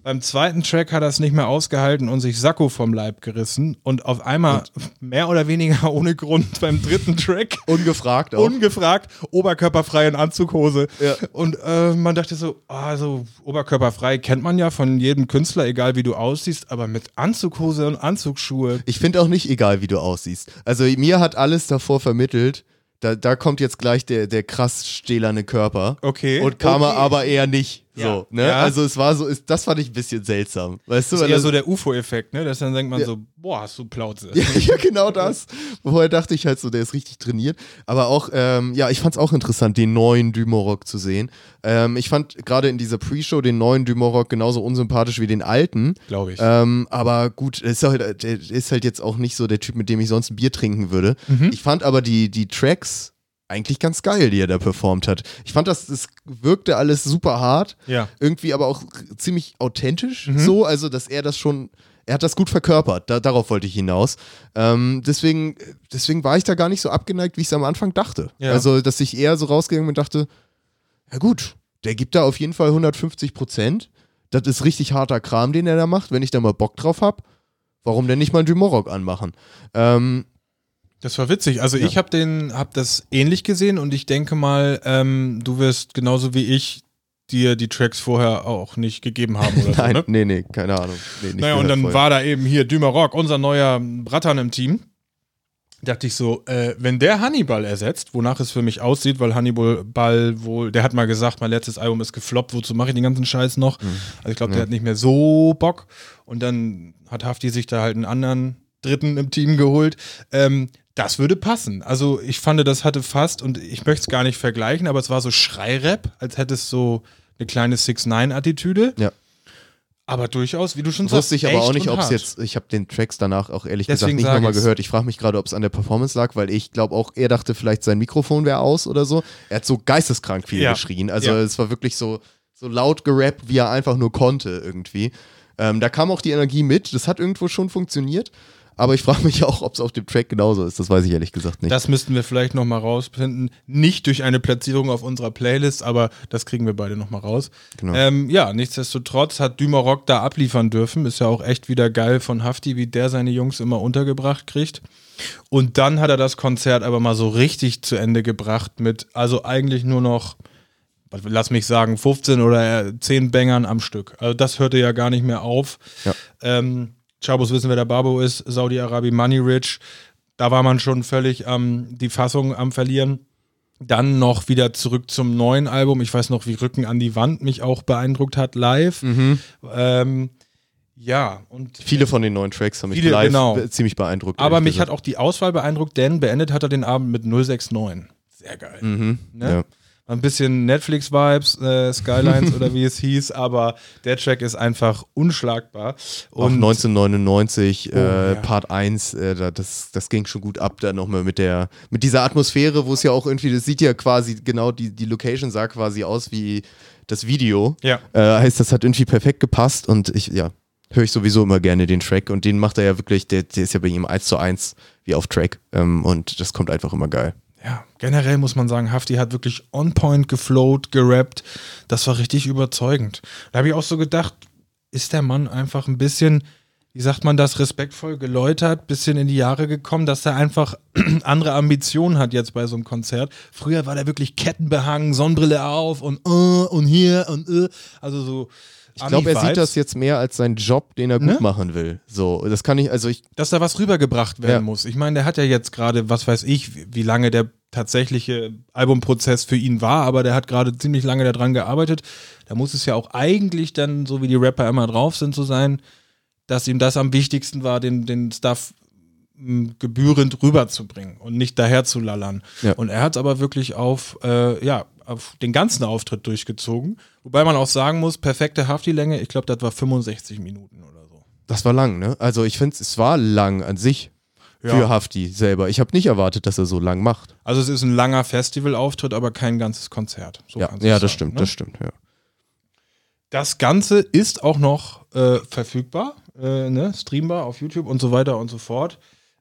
Beim zweiten Track hat er es nicht mehr ausgehalten und sich Sakko vom Leib gerissen und auf einmal mehr oder weniger ohne Grund beim dritten Track Ungefragt auch. ungefragt oberkörperfrei in Anzughose. Ja. Und äh, man dachte so, also oberkörperfrei kennt man ja von jedem Künstler, egal wie du aussiehst, aber mit Anzughose und Anzugsschuhe. Ich finde auch nicht egal, wie du aussiehst. Also mir hat alles davor vermittelt, da, da kommt jetzt gleich der, der krass stählerne Körper. Okay. Und kam er Okay. aber eher nicht. Ja. So, ne? Ja. Also es war so, ist, das fand ich ein bisschen seltsam. Weißt du? Das ist eher das- so der UFO-Effekt, ne? Dass dann denkt man Ja. so, boah, hast du Plauze. Ja, ja, genau das. Vorher dachte ich halt so, der ist richtig trainiert. Aber auch, ähm, ja, ich fand es auch interessant, den neuen Dumorok zu sehen. Ähm, ich fand gerade in dieser Pre-Show den neuen Dumorok genauso unsympathisch wie den alten. Glaube ich. Ähm, aber gut, ist halt, der ist halt jetzt auch nicht so der Typ, mit dem ich sonst ein Bier trinken würde. Mhm. Ich fand aber die, die Tracks eigentlich ganz geil, die er da performt hat. Ich fand, das, das wirkte alles super hart. Ja. Irgendwie aber auch ziemlich authentisch Mhm. so, also dass er das schon, er hat das gut verkörpert, da, darauf wollte ich hinaus. Ähm, deswegen, deswegen war ich da gar nicht so abgeneigt, wie ich es am Anfang dachte. Ja. Also, dass ich eher so rausgegangen bin und dachte, ja gut, der gibt da auf jeden Fall 150 Prozent. Das ist richtig harter Kram, den er da macht. Wenn ich da mal Bock drauf habe, warum denn nicht mal einen Dumorok anmachen? Ähm, Das war witzig. Also ich habe den, habe das ähnlich gesehen und ich denke mal, ähm, du wirst genauso wie ich dir die Tracks vorher auch nicht gegeben haben oder nein, so. Ne? nee, nee, keine Ahnung. Nee, Naja, und dann vorher. war da eben hier Dümer Rock, unser neuer Brattern im Team. Dachte ich so, äh, wenn der Hannibal ersetzt, wonach es für mich aussieht, weil Hannibal Ball wohl, der hat mal gesagt, mein letztes Album ist gefloppt, wozu mache ich den ganzen Scheiß noch? Also ich glaube, der hat nicht mehr so Bock. Und dann hat Hafti sich da halt einen anderen Dritten im Team geholt. Ähm, das würde passen. Also ich fand, das hatte fast, und ich möchte es gar nicht vergleichen, aber es war so Schreirap, als hätte es so eine kleine 6-9-Attitüde. Ja. Aber durchaus, wie du schon sagst. Wusste ich aber auch nicht, ob es jetzt, ich habe den Tracks danach auch ehrlich Deswegen gesagt nicht nochmal gehört. Ich frage mich gerade, ob es an der Performance lag, weil ich glaube auch, er dachte vielleicht sein Mikrofon wäre aus oder so. Er hat so geisteskrank viel Ja. geschrien. Also Ja. es war wirklich so, so laut gerappt, wie er einfach nur konnte irgendwie. Ähm, da kam auch die Energie mit. Das hat irgendwo schon funktioniert. Aber ich frage mich auch, ob es auf dem Track genauso ist. Das weiß ich ehrlich gesagt nicht. Das müssten wir vielleicht nochmal rausfinden. Nicht durch eine Platzierung auf unserer Playlist, aber das kriegen wir beide nochmal raus. Genau. Ähm, ja, nichtsdestotrotz hat Dümer Rock da abliefern dürfen. Ist ja auch echt wieder geil von Hafti, wie der seine Jungs immer untergebracht kriegt. Und dann hat er das Konzert aber mal so richtig zu Ende gebracht mit, also eigentlich nur noch, lass mich sagen, 15 oder 10 Bängern am Stück. Also das hörte ja gar nicht mehr auf. Ja. Ähm, Chabos wissen, wer der Babo ist, Saudi-Arabi Money Rich. Da war man schon völlig ähm, die Fassung am Verlieren. Dann noch wieder zurück zum neuen Album. Ich weiß noch, wie Rücken an die Wand mich auch beeindruckt hat live. Ähm, ja, und Viele von den neuen Tracks haben mich Viele, live genau. ziemlich beeindruckt. aber mich gesagt. hat auch die Auswahl beeindruckt, denn beendet hat er den Abend mit 069. Sehr geil. Mhm. Ne? Ja. Ein bisschen Netflix-Vibes, äh, Skylines oder wie es hieß, aber der Track ist einfach unschlagbar. Auch Und 1999, Oh, äh, ja. Part 1, äh, da, das, das ging schon gut ab, da nochmal mit der, mit dieser Atmosphäre, wo es ja auch irgendwie, das sieht ja quasi genau, die, die Location sah quasi aus wie das Video. Ja. Äh, heißt, das hat irgendwie perfekt gepasst und ich, ja, höre ich sowieso immer gerne den Track und den macht er ja wirklich, der, der ist ja bei ihm 1 zu 1 wie auf Track ähm, und das kommt einfach immer geil. Ja, generell muss man sagen, Hafti hat wirklich on point geflowt, gerappt. Das war richtig überzeugend. Da habe ich auch so gedacht, ist der Mann einfach ein bisschen, wie sagt man das, respektvoll geläutert, bisschen in die Jahre gekommen, dass er einfach andere Ambitionen hat jetzt bei so einem Konzert. Früher war der wirklich kettenbehangen, Sonnenbrille auf und äh, und hier und äh, also so. Ich glaube, er sieht das jetzt mehr als seinen Job, den er gut Ne? machen will. So, das kann ich, also ich, dass da was rübergebracht werden Ja. muss. Ich meine, der hat ja jetzt gerade, was weiß ich, wie, lange der tatsächliche Albumprozess für ihn war, aber der hat gerade ziemlich lange daran gearbeitet. Da muss es ja auch eigentlich dann, so wie die Rapper immer drauf sind, so sein, dass ihm das am wichtigsten war, den, den Stuff m, gebührend rüberzubringen und nicht daher zu lallern. Ja. Und er hat es aber wirklich auf, äh, ja, auf den ganzen Auftritt durchgezogen. Wobei man auch sagen muss, perfekte Hafti-Länge, ich glaube, das war 65 Minuten oder so. das war lang, ne? Also ich finde, es war lang an sich Ja. für Hafti selber. Ich habe nicht erwartet, dass er so lang macht. Also es ist ein langer Festivalauftritt, aber kein ganzes Konzert. So ja, ja das sagen, stimmt, ne? das stimmt, ja. Das Ganze ist auch noch äh, verfügbar, äh, ne? streambar auf YouTube und so weiter und so fort.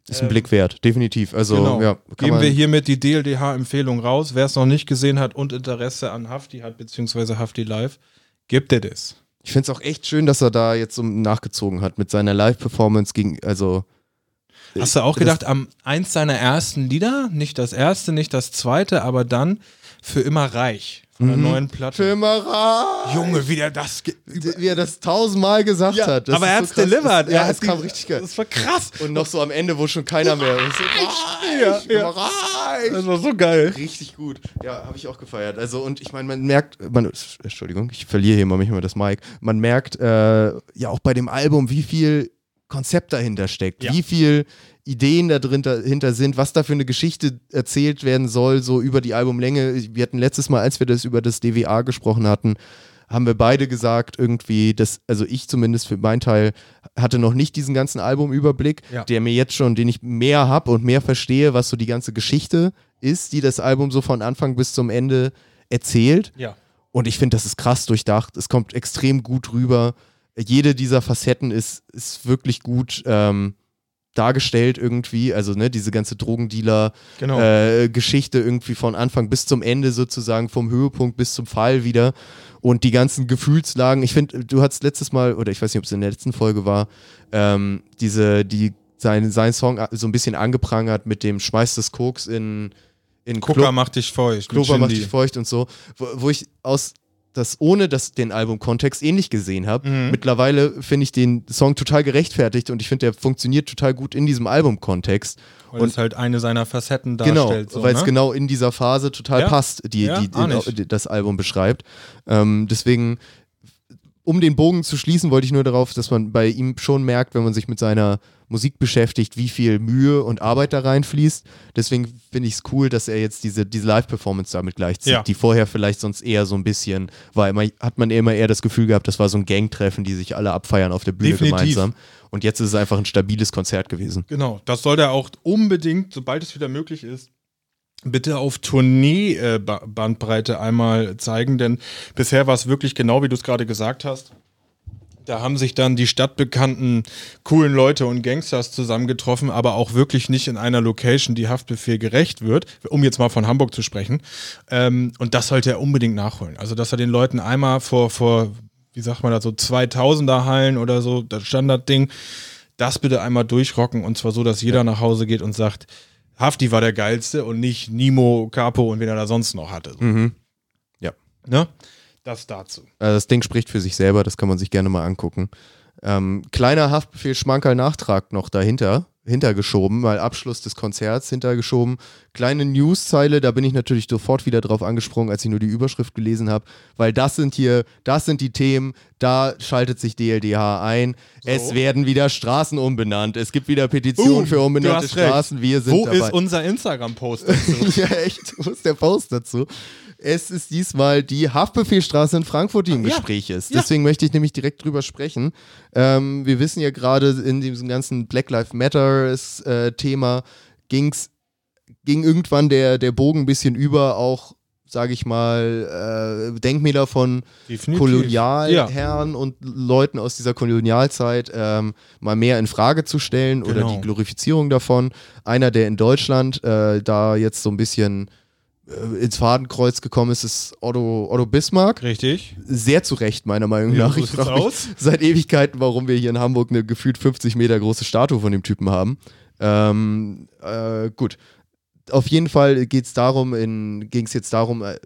Ist ein Blick wert, definitiv. Also, genau. ja, kann Geben wir hiermit die DLDH-Empfehlung raus. Wer es noch nicht gesehen hat und Interesse an Hafti hat, beziehungsweise Hafti Live, gibt er das. Ich finde es auch echt schön, dass er da jetzt so nachgezogen hat mit seiner Live-Performance gegen, also. Hast du auch gedacht, am eins seiner ersten Lieder, nicht das erste, nicht das zweite, aber dann für immer reich von der neuen Platte. Filmerei! Junge, wie der das. Wie er das tausendmal gesagt Ja, hat. Das aber er so hat's krass. delivered. Das, ja, es kam richtig geil. Das war krass. Und noch so am Ende, wo schon keiner mehr ist. So, Ja, ja. reich. Das war so geil. Richtig gut. Ja, habe ich auch gefeiert. Also, und ich meine, man merkt, man, Entschuldigung, ich verliere hier mal manchmal das Mic. Man merkt äh, ja auch bei dem Album, wie viel Konzept dahinter steckt, Ja. wie viel Ideen da drin dahinter sind, was da für eine Geschichte erzählt werden soll, so über die Albumlänge. Wir hatten letztes Mal, als wir das über das DWA gesprochen hatten, haben wir beide gesagt, irgendwie, dass, also ich zumindest für meinen Teil, hatte noch nicht diesen ganzen Albumüberblick, Ja. der mir jetzt schon, den ich mehr habe und mehr verstehe, was so die ganze Geschichte ist, die das Album so von Anfang bis zum Ende erzählt. Ja. Und ich finde, das ist krass durchdacht. Es kommt extrem gut rüber. Jede dieser Facetten ist, ist wirklich gut ähm, dargestellt irgendwie. Also, ne, diese ganze Genau. Drogendealer-Geschichte irgendwie von Anfang bis zum Ende sozusagen, vom Höhepunkt bis zum Fall wieder. Und die ganzen Gefühlslagen. Ich finde, du hattest letztes Mal, oder ich weiß nicht, ob es in der letzten Folge war, ähm, diese, die sein, sein Song so ein bisschen angeprangert mit dem Schmeiß des Koks in, Club- macht dich feucht. Klober macht dich feucht und so, wo, wo ich aus das ohne das den Albumkontext ähnlich gesehen habe. Mhm. Mittlerweile finde ich den Song total gerechtfertigt und ich finde, der funktioniert total gut in diesem Albumkontext. Weil Und es halt eine seiner Facetten genau, darstellt. so, weil es ne? genau in dieser Phase total Ja. passt, die, Ja, die, die, ich. das Album beschreibt. Ähm, deswegen, um den Bogen zu schließen, wollte ich nur darauf, dass man bei ihm schon merkt, wenn man sich mit seiner Musik beschäftigt, wie viel Mühe und Arbeit da reinfließt. Deswegen finde ich es cool, dass er jetzt diese, diese Live-Performance damit gleichzieht, Ja. die vorher vielleicht sonst eher so ein bisschen war. Immer, hat man immer eher das Gefühl gehabt, das war so ein Gangtreffen, die sich alle abfeiern auf der Bühne Definitiv. gemeinsam. Und jetzt ist es einfach ein stabiles Konzert gewesen. Genau, das soll er auch unbedingt, sobald es wieder möglich ist, bitte auf Tournee-Bandbreite einmal zeigen, denn bisher war es wirklich genau, wie du es gerade gesagt hast. Da haben sich dann die stadtbekannten coolen Leute und Gangsters zusammengetroffen, aber auch wirklich nicht in einer Location, die Haftbefehl gerecht wird, um jetzt mal von Hamburg zu sprechen. Ähm, und das sollte er unbedingt nachholen. Also, dass er den Leuten einmal vor, vor wie sagt man da, so 2000er Hallen oder so, das Standardding, das bitte einmal durchrocken und zwar so, dass jeder nach Hause geht und sagt, Hafti war der geilste und nicht Nimo, Capo und wen er da sonst noch hatte. So. Mhm. Ja. Ne? Das dazu. Also das Ding spricht für sich selber, das kann man sich gerne mal angucken. Ähm, kleiner Haftbefehl Schmankerl-Nachtrag noch dahinter, hintergeschoben, mal Abschluss des Konzerts hintergeschoben. Kleine Newszeile, da bin ich natürlich sofort wieder drauf angesprungen, als ich nur die Überschrift gelesen habe, weil das sind hier, das sind die Themen, da schaltet sich DLDH ein. Es werden wieder Straßen umbenannt, es gibt wieder Petitionen Uh, für umbenannte. Straßen, wir sind Wo dabei. ist unser Instagram-Post dazu? ja, echt, wo ist der Post dazu? Es ist diesmal die Haftbefehlstraße in Frankfurt, die im Ja. Gespräch ist. Ja. Deswegen möchte ich nämlich direkt drüber sprechen. Ähm, wir wissen ja gerade in diesem ganzen Black Lives Matter-Thema ging's, ging irgendwann der, der Bogen ein bisschen über, auch, sage ich mal, äh, Denkmäler von Definitiv. Kolonialherren und Leuten aus dieser Kolonialzeit ähm, mal mehr in Frage zu stellen oder Genau. die Glorifizierung davon. Einer, der in Deutschland äh, da jetzt so ein bisschen äh, ins Fadenkreuz gekommen ist, ist Otto, Otto Bismarck. Richtig. Sehr zu Recht, meiner Meinung Ja, nach. so ich frage mich seit Ewigkeiten, warum wir hier in Hamburg eine gefühlt 50 Meter große Statue von dem Typen haben. Ähm, äh, gut. Auf jeden Fall geht's darum, in, ging es jetzt darum, äh,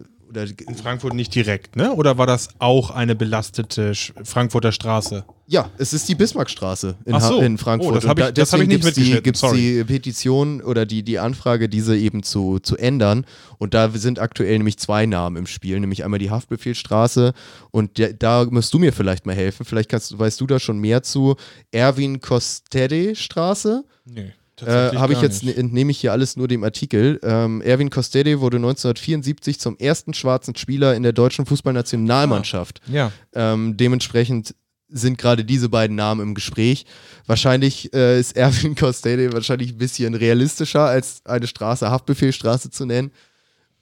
oder In Frankfurt nicht direkt, ne? Oder war das auch eine belastete Sch- Frankfurter Straße? Ja, es ist die Bismarckstraße in, Ach so. In Frankfurt. Oh, das hab Und ich- das hab ich nicht mitgeschnitten, gibt's sorry. die Petition oder die, die Anfrage, diese eben zu, zu ändern. Und da sind aktuell nämlich zwei Namen im Spiel, nämlich einmal die Haftbefehlstraße und der, da musst du mir vielleicht mal helfen. Vielleicht kannst, weißt du da schon mehr zu. Erwin Kostede Straße. Nee. Äh, Habe ich jetzt, nicht. entnehme ich hier alles nur dem Artikel. Ähm, Erwin Kostede wurde 1974 zum ersten schwarzen Spieler in der deutschen Fußballnationalmannschaft. Ja. Ähm, dementsprechend sind gerade diese beiden Namen im Gespräch. Wahrscheinlich äh, ist Erwin Kostede wahrscheinlich ein bisschen realistischer, als eine Straße Haftbefehlstraße zu nennen,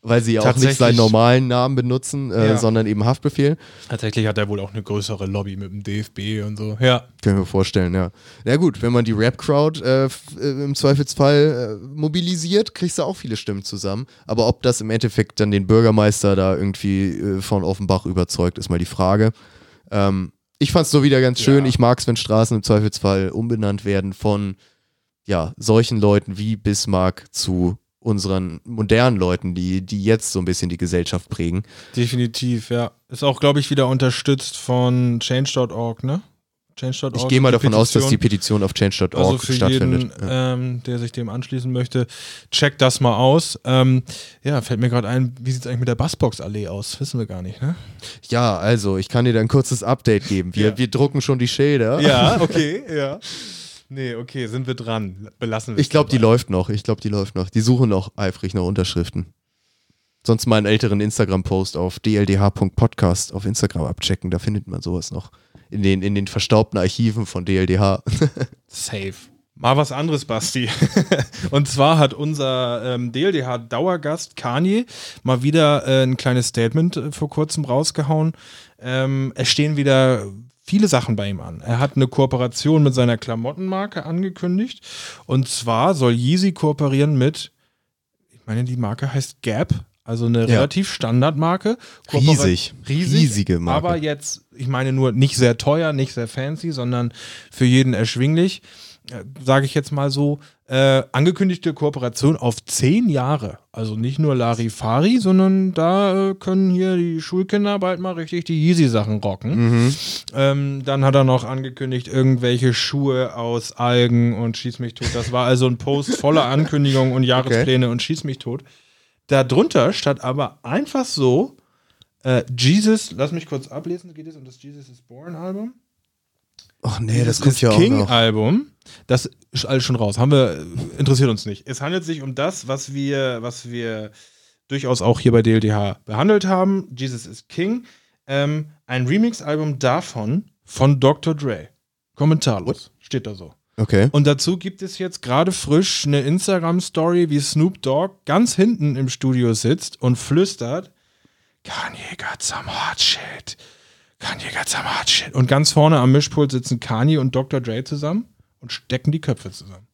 weil sie ja auch nicht seinen normalen Namen benutzen, äh, Ja. sondern eben Haftbefehl. Tatsächlich hat er wohl auch eine größere Lobby mit dem DFB und so. Ja. Können wir vorstellen, ja. Na gut, wenn man die Rap-Crowd äh, äh, im Zweifelsfall äh, mobilisiert, kriegst du auch viele Stimmen zusammen. Aber ob das im Endeffekt dann den Bürgermeister da irgendwie äh, von Offenbach überzeugt, ist mal die Frage. Ähm, ich fand's nur wieder ganz schön. Ja. Ich mag's, wenn Straßen im Zweifelsfall umbenannt werden von ja, solchen Leuten wie Bismarck zu unseren modernen Leuten, die, die jetzt so ein bisschen die Gesellschaft prägen. Definitiv, ja. Ist auch, glaube ich, wieder unterstützt von change.org, ne? Change.org. Ich gehe mal davon aus, dass die Petition. Petition auf change.org Also für stattfindet. jeden, ja. ähm, der sich dem anschließen möchte, checkt das mal aus. Ähm, ja, fällt mir gerade ein, wie sieht es eigentlich mit der Bassbox-Allee aus? Wissen wir gar nicht, ne? Ja, also ich kann dir da ein kurzes Update geben. Wir, Ja. wir drucken schon die Schilder. Ja, okay, ja. Nee, okay, sind wir dran. Belassen wir Ich glaube, die läuft noch. Ich glaube, die läuft noch. Die suchen noch eifrig nach Unterschriften. Sonst mal einen älteren Instagram-Post auf dldh.podcast auf Instagram abchecken. Da findet man sowas noch. In den, in den verstaubten Archiven von DLDH. Safe. Mal was anderes, Basti. Und zwar hat unser ähm, DLDH-Dauergast Kanye mal wieder äh, ein kleines Statement äh, vor kurzem rausgehauen. Ähm, es stehen wieder viele Sachen bei ihm an. Er hat eine Kooperation mit seiner Klamottenmarke angekündigt. Und zwar soll Yeezy kooperieren mit, ich meine, die Marke heißt Gap. Also eine Ja. relativ Standardmarke. Riesig. Riesig. Riesige Marke. Aber jetzt, ich meine nur nicht sehr teuer, nicht sehr fancy, sondern für jeden erschwinglich. Äh, Sage ich jetzt mal so. Äh, angekündigte Kooperation auf zehn Jahre. Also nicht nur Larifari, sondern da äh, können hier die Schulkinder bald mal richtig die Yeezy-Sachen rocken. Mhm. Ähm, dann hat er noch angekündigt, irgendwelche Schuhe aus Algen und Schieß mich tot. Das war also ein Post voller Ankündigungen und Jahrespläne und Schieß mich tot. Darunter stand aber einfach so, äh, Jesus, lass mich kurz ablesen, geht es um das Jesus is Born Album? Ach nee, das Dieses kommt ja auch King. Album, das ist alles schon raus. Haben wir, äh, interessiert uns nicht. Es handelt sich um das, was wir, was wir durchaus auch hier bei DLDH behandelt haben. Jesus is King. Ähm, ein Remix-Album davon von Dr. Dre. Kommentarlos. Steht da so. Okay. Und dazu gibt es jetzt gerade frisch eine Instagram-Story, wie Snoop Dogg ganz hinten im Studio sitzt und flüstert: Kanye got some hot shit. Kanye got some hot shit. Und ganz vorne am Mischpult sitzen Kanye und Dr. Dre zusammen und stecken die Köpfe zusammen.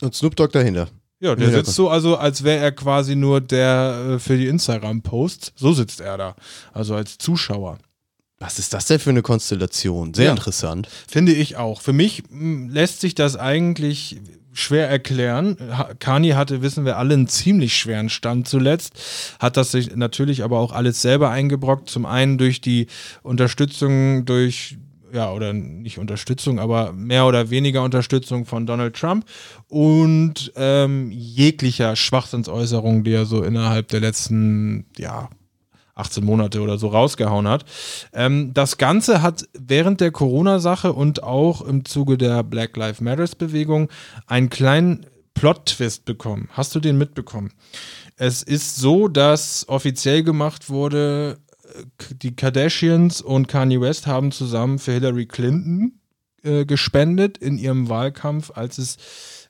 Und Snoop Dogg dahinter. Ja, der sitzt so, also als wäre er quasi nur der äh, für die Instagram-Posts. So sitzt er da. Also als Zuschauer. Was ist das denn für eine Konstellation? Sehr Ja. interessant. Finde ich auch. Für mich mh, lässt sich das eigentlich schwer erklären. Kanye hatte, wissen wir alle, einen ziemlich schweren Stand zuletzt. Hat das sich natürlich aber auch alles selber eingebrockt. Zum einen durch die Unterstützung durch ja, oder nicht Unterstützung, aber mehr oder weniger Unterstützung von Donald Trump und ähm, jeglicher Schwachsinnsäußerung, die er so innerhalb der letzten, ja, 18 Monate oder so rausgehauen hat. Ähm, das Ganze hat während der Corona-Sache und auch im Zuge der Black Lives Matters-Bewegung einen kleinen Plot-Twist bekommen. Hast du den mitbekommen? Es ist so, dass offiziell gemacht wurde, äh, die Kardashians und Kanye West haben zusammen für Hillary Clinton äh, gespendet in ihrem Wahlkampf, als es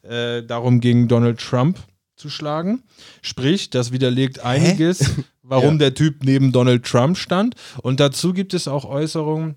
äh, darum ging, Donald Trump zu schlagen. Sprich, das widerlegt einiges, warum Ja. der Typ neben Donald Trump stand. Und dazu gibt es auch Äußerungen.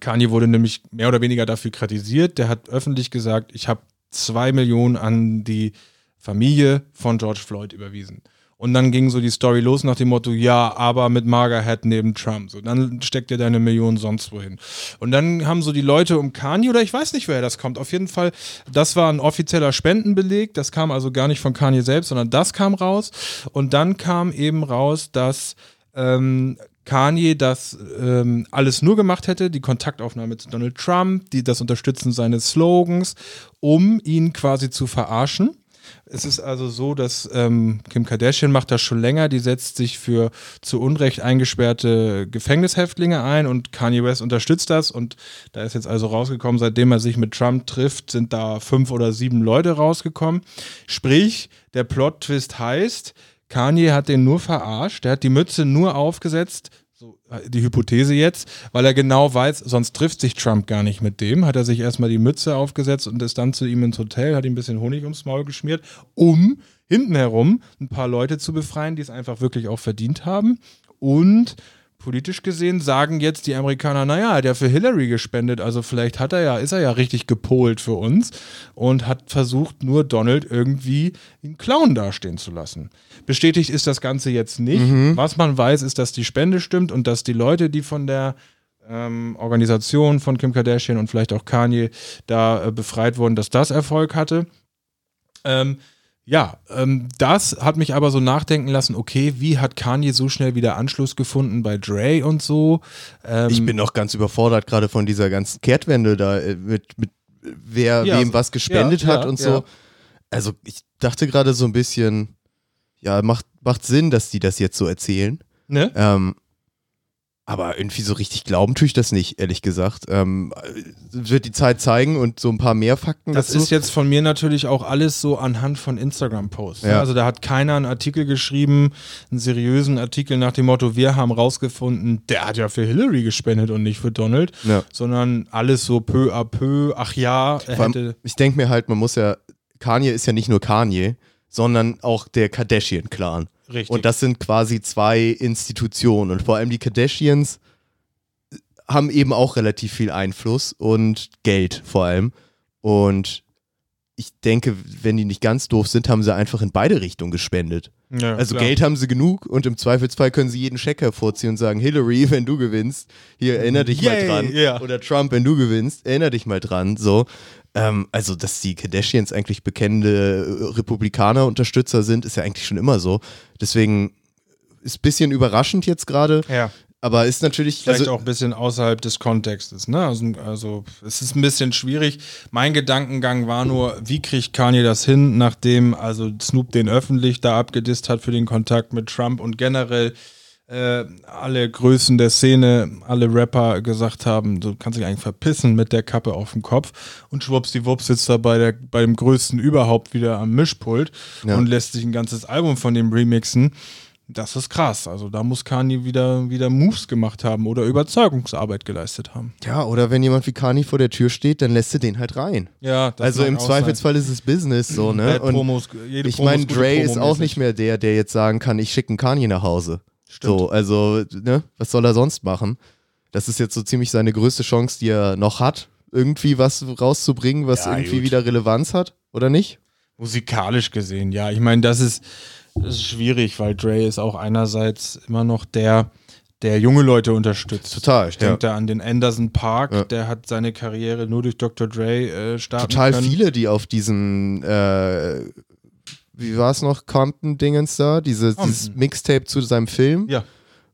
Kanye wurde nämlich mehr oder weniger dafür kritisiert. Der hat öffentlich gesagt, ich habe zwei Millionen an die Familie von George Floyd überwiesen. Und dann ging so die Story los nach dem Motto, ja, aber mit Magerhead neben Trump. So, dann steckt er deine Million sonst wohin. Und dann haben so die Leute um Kanye, oder ich weiß nicht, woher das kommt. Auf jeden Fall, das war ein offizieller Spendenbeleg. Das kam also gar nicht von Kanye selbst, sondern das kam raus. Und dann kam eben raus, dass ähm, Kanye das ähm, alles nur gemacht hätte, die Kontaktaufnahme zu Donald Trump, die, das Unterstützen seines Slogans, um ihn quasi zu verarschen. Es ist also so, dass ähm, Kim Kardashian macht das schon länger, die setzt sich für zu Unrecht eingesperrte Gefängnishäftlinge ein und Kanye West unterstützt das. Und da ist jetzt also rausgekommen, seitdem er sich mit Trump trifft, sind da fünf oder sieben Leute rausgekommen. Sprich, der Plot-Twist heißt, Kanye hat den nur verarscht, der hat die Mütze nur aufgesetzt, so äh, die Hypothese jetzt, weil er genau weiß, sonst trifft sich Trump gar nicht mit dem, hat er sich erstmal die Mütze aufgesetzt und ist dann zu ihm ins Hotel, hat ihm ein bisschen Honig ums Maul geschmiert, um hinten herum ein paar Leute zu befreien, die es einfach wirklich auch verdient haben. Und politisch gesehen sagen jetzt die Amerikaner, naja, er hat ja für Hillary gespendet, also vielleicht hat er ja, ist er ja richtig gepolt für uns und hat versucht, nur Donald irgendwie einen Clown dastehen zu lassen. Bestätigt ist das Ganze jetzt nicht. Was man weiß, ist, dass die Spende stimmt und dass die Leute, die von der ähm, Organisation von Kim Kardashian und vielleicht auch Kanye da äh, befreit wurden, dass das Erfolg hatte. Ähm, ja, ähm, das hat mich aber so nachdenken lassen, okay, wie hat Kanye so schnell wieder Anschluss gefunden bei Dre und so? Ähm, Ich bin noch ganz überfordert gerade von dieser ganzen Kehrtwende da äh, mit, mit wer Ja, wem was gespendet ja, hat ja, und so. Also ich dachte gerade so ein bisschen, ja, macht, macht Sinn, dass die das jetzt so erzählen. ne? Ähm, aber irgendwie so richtig glauben tue ich das nicht, ehrlich gesagt. Ähm, äh, wird die Zeit zeigen und so ein paar mehr Fakten Das dazu. ist jetzt von mir natürlich auch alles so anhand von Instagram-Posts. ne? Ja. Also da hat keiner einen Artikel geschrieben, einen seriösen Artikel nach dem Motto, wir haben rausgefunden, der hat ja für Hillary gespendet und nicht für Donald, Ja. sondern alles so peu à peu, ach ja, er allem, hätte... ich denke mir halt, man muss ja, Kanye ist ja nicht nur Kanye, sondern auch der Kardashian-Clan. Richtig. Und das sind quasi zwei Institutionen. Und vor allem die Kardashians haben eben auch relativ viel Einfluss und Geld vor allem. Und ich denke, wenn die nicht ganz doof sind, haben sie einfach in beide Richtungen gespendet. Ja, Also klar. Geld haben sie genug und im Zweifelsfall können sie jeden Scheck hervorziehen und sagen, Hillary, wenn du gewinnst, hier erinner dich Yay, mal dran. ja. Oder Trump, wenn du gewinnst, erinner dich mal dran. So. Ähm, also, dass die Kardashians eigentlich bekennende äh, Republikaner-Unterstützer sind, ist ja eigentlich schon immer so. Deswegen ist ein bisschen überraschend jetzt gerade, Ja. Aber ist natürlich. Vielleicht also, auch ein bisschen außerhalb des Kontextes. Ne? Also, also es ist ein bisschen schwierig. Mein Gedankengang war nur, wie kriegt Kanye das hin, nachdem also Snoop den öffentlich da abgedisst hat für den Kontakt mit Trump und generell äh, alle Größen der Szene, alle Rapper gesagt haben, du kannst dich eigentlich verpissen mit der Kappe auf dem Kopf und schwuppsdiwupps sitzt er bei, der, bei dem Größten überhaupt wieder am Mischpult Ja. und lässt sich ein ganzes Album von dem remixen. Das ist krass. Also da muss Kanye wieder, wieder Moves gemacht haben oder Überzeugungsarbeit geleistet haben. ja, oder wenn jemand wie Kanye vor der Tür steht, dann lässt du den halt rein. Ja, das also im Zweifelsfall ist es Business so, sein. ne? Und Promos, jede ich meine, Dre ist auch nicht mehr der, der jetzt sagen kann, ich schicke einen Kanye nach Hause. Stimmt. So, also, ne, was soll er sonst machen? Das ist jetzt so ziemlich seine größte Chance, die er noch hat, irgendwie was rauszubringen, was Ja, irgendwie gut. wieder Relevanz hat, oder nicht? Musikalisch gesehen, ja. Ich meine, das ist, ist schwierig, weil Dre ist auch einerseits immer noch der, der junge Leute unterstützt. Total, Ich denke da an den Anderson Park, Ja. der hat seine Karriere nur durch Dr. Dre äh, starten Total können. viele, die auf diesen, äh, wie war es noch, Compton-Dingens da, diese, dieses Compton. Mixtape zu seinem Film, Ja.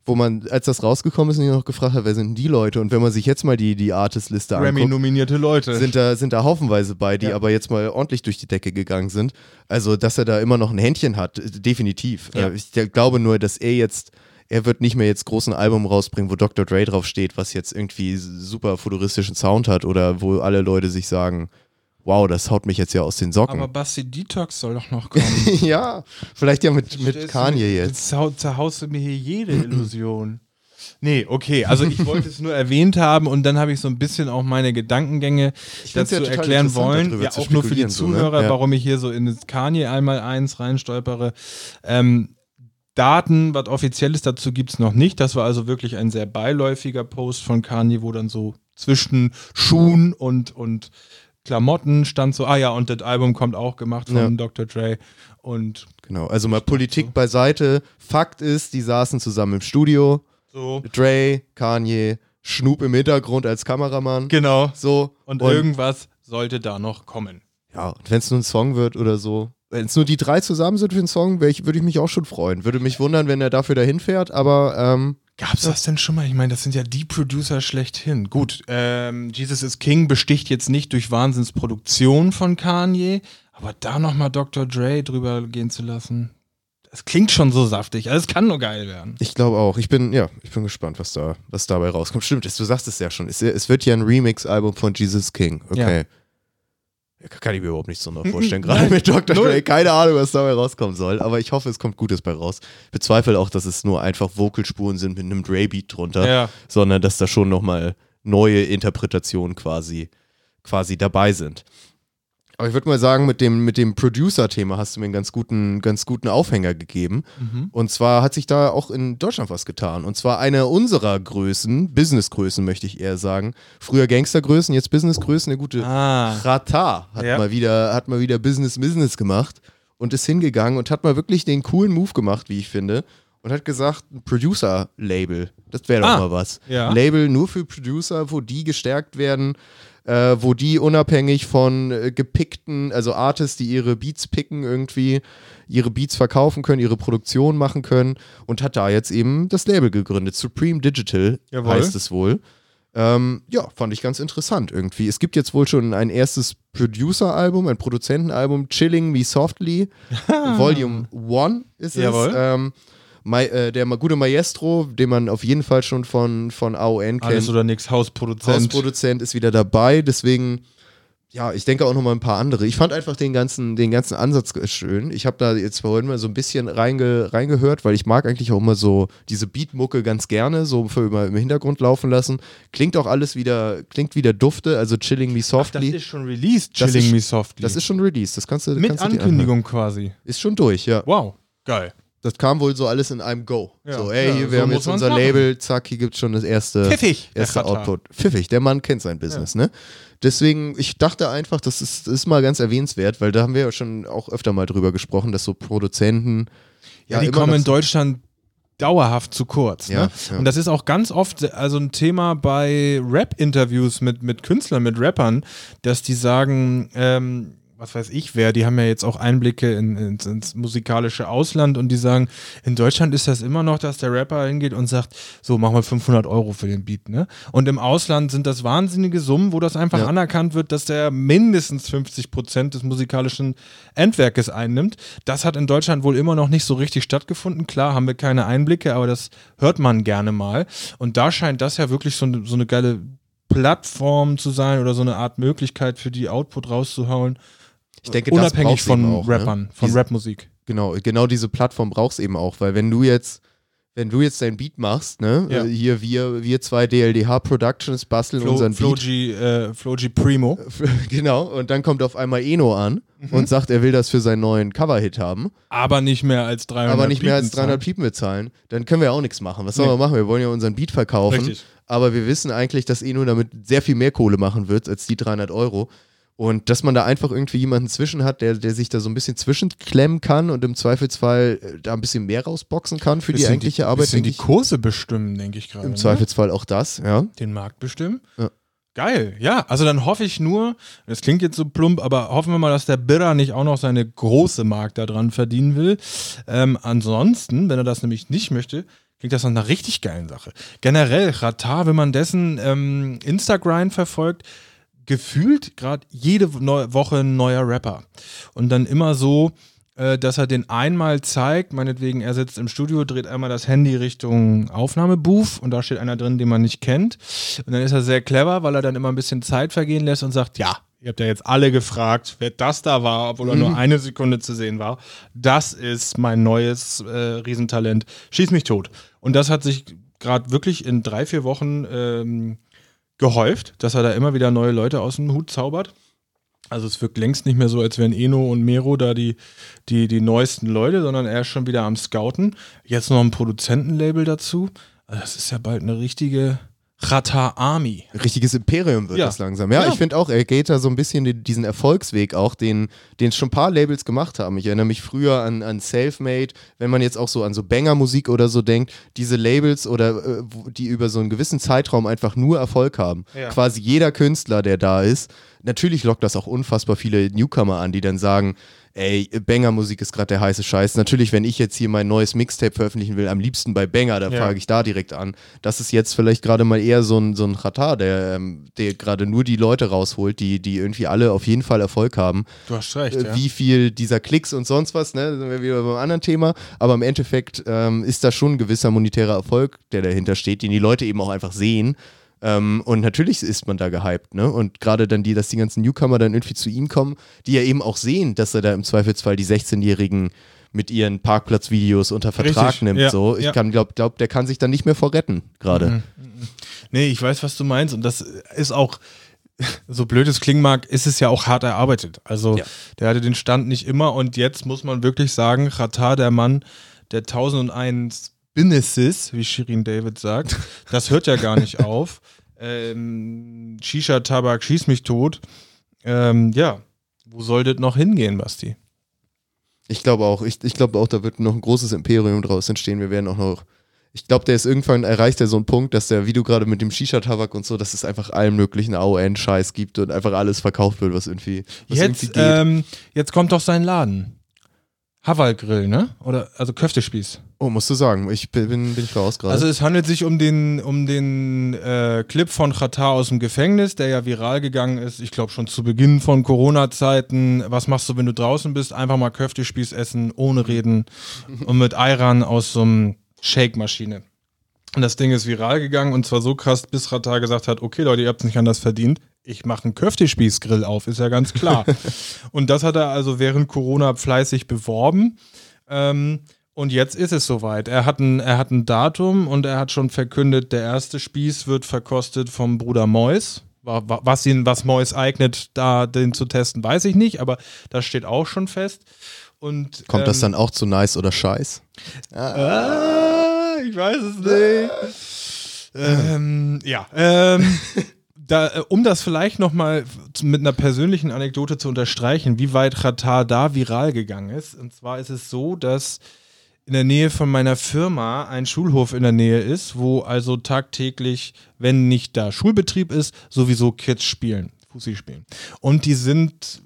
Wo man, als das rausgekommen ist, und ich noch gefragt hat, wer sind denn die Leute? Und wenn man sich jetzt mal die, die Artist-Liste anguckt, Grammy-nominierte Leute. sind da, sind da haufenweise bei, die Ja. aber jetzt mal ordentlich durch die Decke gegangen sind. Also, dass er da immer noch ein Händchen hat, äh, definitiv. Ja. Ich glaube nur, dass er jetzt, er wird nicht mehr jetzt großen Album rausbringen, wo Dr. Dre drauf steht, was jetzt irgendwie super futuristischen Sound hat oder wo alle Leute sich sagen, wow, das haut mich jetzt ja aus den Socken. Aber Basti Detox soll doch noch kommen. ja, vielleicht ja mit, mit Kanye jetzt. Zerhau- zerhaust du mir hier jede Illusion. Nee, okay, also ich wollte es nur erwähnt haben und dann habe ich so ein bisschen auch meine Gedankengänge find's dazu ja erklären wollen. Ja, auch nur für die spekulieren, so, ne? Zuhörer, Ja. warum ich hier so in das Kanye einmal eins reinstolpere. Ähm, Daten, was offizielles dazu gibt es noch nicht. Das war also wirklich ein sehr beiläufiger Post von Kanye, wo dann so zwischen Schuhen und, und Klamotten stand so, ah ja, und das Album kommt auch gemacht von Ja. Dr. Dre. Und Genau, also mal Politik beiseite. Fakt ist, die saßen zusammen im Studio. so. Dre, Kanye, Schnoop im Hintergrund als Kameramann. Genau. So. Und, irgendwas sollte da noch kommen. Ja, und wenn es nur ein Song wird oder so. Wenn es nur die drei zusammen sind für einen Song, würde ich mich auch schon freuen. Würde mich wundern, wenn er dafür dahin fährt, aber ähm, Gab's das denn schon mal? Ich meine, das sind ja die Producer schlechthin. Gut, ähm, Jesus is King besticht jetzt nicht durch Wahnsinnsproduktion von Kanye, aber da nochmal Dr. Dre drüber gehen zu lassen, das klingt schon so saftig. Also es kann nur geil werden. ich glaube auch. Ich bin, ja, ich bin gespannt, was da, was dabei rauskommt. Stimmt, du sagst es ja schon. Es, es wird ja ein Remix-Album von Jesus King. Okay. Ja, Kann ich mir überhaupt nicht so noch vorstellen. Gerade mit Dr. Dre. Keine Ahnung, was dabei rauskommen soll. Aber ich hoffe, es kommt Gutes bei raus. Ich bezweifle auch, dass es nur einfach Vocalspuren sind mit einem Dre-Beat drunter. Ja. sondern dass da schon nochmal neue Interpretationen quasi, quasi dabei sind. Aber ich würde mal sagen, mit dem, mit dem Producer-Thema hast du mir einen ganz guten, ganz guten Aufhänger gegeben. Mhm. Und zwar hat sich da auch in Deutschland was getan. Und zwar eine unserer Größen, Businessgrößen möchte ich eher sagen. Früher Gangstergrößen, jetzt Businessgrößen, der gute Ah. Rata hat, Ja. mal wieder, hat mal wieder Business Business gemacht und ist hingegangen und hat mal wirklich den coolen Move gemacht, wie ich finde. Und hat gesagt, ein Producer-Label, das wäre doch Ah, mal was. ja. Label nur für Producer, wo die gestärkt werden, äh, wo die unabhängig von äh, gepickten, also Artists, die ihre Beats picken irgendwie, ihre Beats verkaufen können, ihre Produktion machen können und hat da jetzt eben das Label gegründet. Supreme Digital Jawohl. heißt es wohl. Ähm, ja, fand ich ganz interessant irgendwie. Es gibt jetzt wohl schon ein erstes Producer-Album, ein Produzentenalbum, Chilling Me Softly, Volume 1 ist Jawohl. es. Ähm, Ma äh, der gute Maestro, den man auf jeden Fall schon von, von AON kennt. Alles oder nix, Hausproduzent. Hausproduzent ist wieder dabei, deswegen, ja, ich denke auch noch mal ein paar andere. Ich fand einfach den ganzen, den ganzen Ansatz schön. Ich habe da jetzt vorhin mal so ein bisschen reinge reingehört, weil ich mag eigentlich auch immer so diese Beatmucke ganz gerne, so für immer im Hintergrund laufen lassen. Klingt auch alles wieder, klingt wieder dufte, also Chilling Me Ach, das Softly. ist schon released, Das Chilling ist- Me Softly. Das ist schon released, das kannst du Mit kannst du Ankündigung quasi. Ist schon durch, ja. Wow, geil. Das kam wohl so alles in einem Go. Ja. so, ey, Ja, hier, wir so haben jetzt unser machen. Label, zack, hier gibt es schon das erste, Pfiffig, erste. Output. Pfiffig, der Mann kennt sein Business, ne? Deswegen, ich dachte einfach, das ist, ist mal ganz erwähnenswert, weil da haben wir ja schon auch öfter mal drüber gesprochen, dass so Produzenten Ja, die kommen in Deutschland dauerhaft zu kurz. Ja, ne? ja. Und das ist auch ganz oft also ein Thema bei Rap-Interviews mit, mit Künstlern, mit Rappern, dass die sagen, ähm, was weiß ich wer, die haben ja jetzt auch Einblicke in, ins, ins musikalische Ausland und die sagen, in Deutschland ist das immer noch, dass der Rapper hingeht und sagt, so, mach mal 500 Euro für den Beat, ne? Und im Ausland sind das wahnsinnige Summen, wo das einfach Ja. anerkannt wird, dass der mindestens 50 Prozent des musikalischen Endwerkes einnimmt. Das hat in Deutschland wohl immer noch nicht so richtig stattgefunden. Klar haben wir keine Einblicke, aber das hört man gerne mal. Und da scheint das ja wirklich so, so eine geile Plattform zu sein oder so eine Art Möglichkeit für die Output rauszuhauen. Ich denke, Unabhängig von auch, ne? Rappern, von Diese- Rapmusik. Genau, genau diese Plattform brauchst eben auch, weil wenn du jetzt, wenn du jetzt dein Beat machst, ne, Ja. äh, hier wir, wir zwei DLDH Productions basteln Flo, unseren Flo, Beat, äh, Flo G Primo. genau, und dann kommt auf einmal Eno an und sagt, er will das für seinen neuen Cover-Hit haben. Aber nicht mehr als 300 aber nicht mehr als Piepen 300 zahlen. Piepen bezahlen, dann können wir auch nichts machen. Was sollen Nee. wir machen? Wir wollen ja unseren Beat verkaufen. Richtig. Aber wir wissen eigentlich, dass Eno damit sehr viel mehr Kohle machen wird als die 300 Euro. Und dass man da einfach irgendwie jemanden zwischen hat, der, der sich da so ein bisschen zwischenklemmen kann und im Zweifelsfall äh, da ein bisschen mehr rausboxen kann für die eigentliche Arbeit, bisschen die. Kurse bestimmen, denke ich gerade. Im ne? Zweifelsfall auch das, ja. Den Markt bestimmen. Ja. Geil, ja. Also dann hoffe ich nur, das klingt jetzt so plump, aber hoffen wir mal, dass der Birra nicht auch noch seine große Mark da dran verdienen will. Ähm, ansonsten, wenn er das nämlich nicht möchte, klingt das nach einer richtig geilen Sache. Generell, Ratar, wenn man dessen ähm, Instagram verfolgt, gefühlt gerade jede neu Woche ein neuer Rapper. Und dann immer so, äh, dass er den einmal zeigt, meinetwegen, er sitzt im Studio, dreht einmal das Handy Richtung Aufnahmebooth und da steht einer drin, den man nicht kennt. Und dann ist er sehr clever, weil er dann immer ein bisschen Zeit vergehen lässt und sagt, ja, Ihr habt ja jetzt alle gefragt, wer das da war, obwohl er nur eine Sekunde zu sehen war. Das ist mein neues äh, Riesentalent. Schieß mich tot. Und das hat sich gerade wirklich in drei, vier Wochen ähm, gehäuft, dass er da immer wieder neue Leute aus dem Hut zaubert. Also es wirkt längst nicht mehr so, als wären Eno und Mero da die, die, die neuesten Leute, sondern er ist schon wieder am Scouten. Jetzt noch ein Produzentenlabel dazu. Also das ist ja bald eine richtige Rata Army. Richtiges Imperium wird Ja. das langsam. Ja, Ja. ich finde auch, er geht da so ein bisschen diesen Erfolgsweg auch, den, den schon ein paar Labels gemacht haben. Ich erinnere mich früher an, an Selfmade, wenn man jetzt auch so an so Banger-Musik oder so denkt, diese Labels oder äh, die über so einen gewissen Zeitraum einfach nur Erfolg haben. Ja. Quasi jeder Künstler, der da ist. Natürlich lockt das auch unfassbar viele Newcomer an, die dann sagen, ey, Banger-Musik ist gerade der heiße Scheiß. Natürlich, wenn ich jetzt hier mein neues Mixtape veröffentlichen will, am liebsten bei Banger, da Ja. frage ich da direkt an. Das ist jetzt vielleicht gerade mal eher so ein, so ein Chata, der, ähm, der gerade nur die Leute rausholt, die, die irgendwie alle auf jeden Fall Erfolg haben. Du hast recht, Äh, ja. Wie viel dieser Klicks und sonst was, ne, da sind wir wieder beim anderen Thema. Aber im Endeffekt ähm, ist da schon ein gewisser monetärer Erfolg, der dahinter steht, den die Leute eben auch einfach sehen. Ähm, und natürlich ist man da gehypt, ne? Und gerade dann die, dass die ganzen Newcomer dann irgendwie zu ihm kommen, die ja eben auch sehen, dass er da im Zweifelsfall die 16-Jährigen mit ihren Parkplatzvideos unter Vertrag Richtig, nimmt. ja, so. Ich ja. kann glaub, glaub, der kann sich dann nicht mehr vorretten, gerade. Nee, ich weiß, was du meinst. Und das ist auch, so blöd es klingen mag, ist es ja auch hart erarbeitet. Also Ja. der hatte den Stand nicht immer und jetzt muss man wirklich sagen, Chata, der Mann, der 1001 Businesses, wie Shirin David sagt, das hört ja gar nicht auf. Ähm, Shisha, Tabak, schieß mich tot. Ähm, ja, wo soll das noch hingehen, Basti? Ich glaube auch. Ich, ich glaube auch, da wird noch ein großes Imperium draus entstehen. Wir werden auch noch. Ich glaube, der ist irgendwann erreicht er so einen Punkt, dass der, wie du gerade mit dem Shisha-Tabak und so, dass es einfach allen möglichen AON-Scheiß gibt und einfach alles verkauft wird, was irgendwie, was Jetzt, irgendwie ähm, jetzt kommt doch sein Laden. Haval Grill, ne? Oder also Köftespieß. oh, musst du sagen. Ich bin, bin, bin ich raus gerade. Also es handelt sich um den, um den äh, Clip von Qatar aus dem Gefängnis, der ja viral gegangen ist. Ich glaube schon zu Beginn von Corona-Zeiten. Was machst du, wenn du draußen bist? Einfach mal Köftespieß essen, ohne reden und mit Ayran aus so einem Shake-Maschine. Und das Ding ist viral gegangen und zwar so krass, bis Qatar gesagt hat, okay Leute, ihr habt es nicht anders verdient. Ich mache einen Köftespieß-Grill auf, ist ja ganz klar. und das hat er also während Corona fleißig beworben. Ähm, und jetzt ist es soweit. Er hat, ein, er hat ein Datum und er hat schon verkündet, der erste Spieß wird verkostet vom Bruder Mois. Wa- wa- Was ihn, was Mois eignet, da den zu testen, weiß ich nicht, aber das steht auch schon fest. Und, Kommt das ähm, dann auch zu nice oder scheiß? Ah, ich weiß es nicht. ähm, ja, ähm, da, äh, um das vielleicht nochmal mit einer persönlichen Anekdote zu unterstreichen, wie weit Qatar da viral gegangen ist. Und zwar ist es so, dass in der Nähe von meiner Firma ein Schulhof in der Nähe ist, wo also tagtäglich, wenn nicht da Schulbetrieb ist, sowieso Kids spielen, Fussi spielen. Und die sind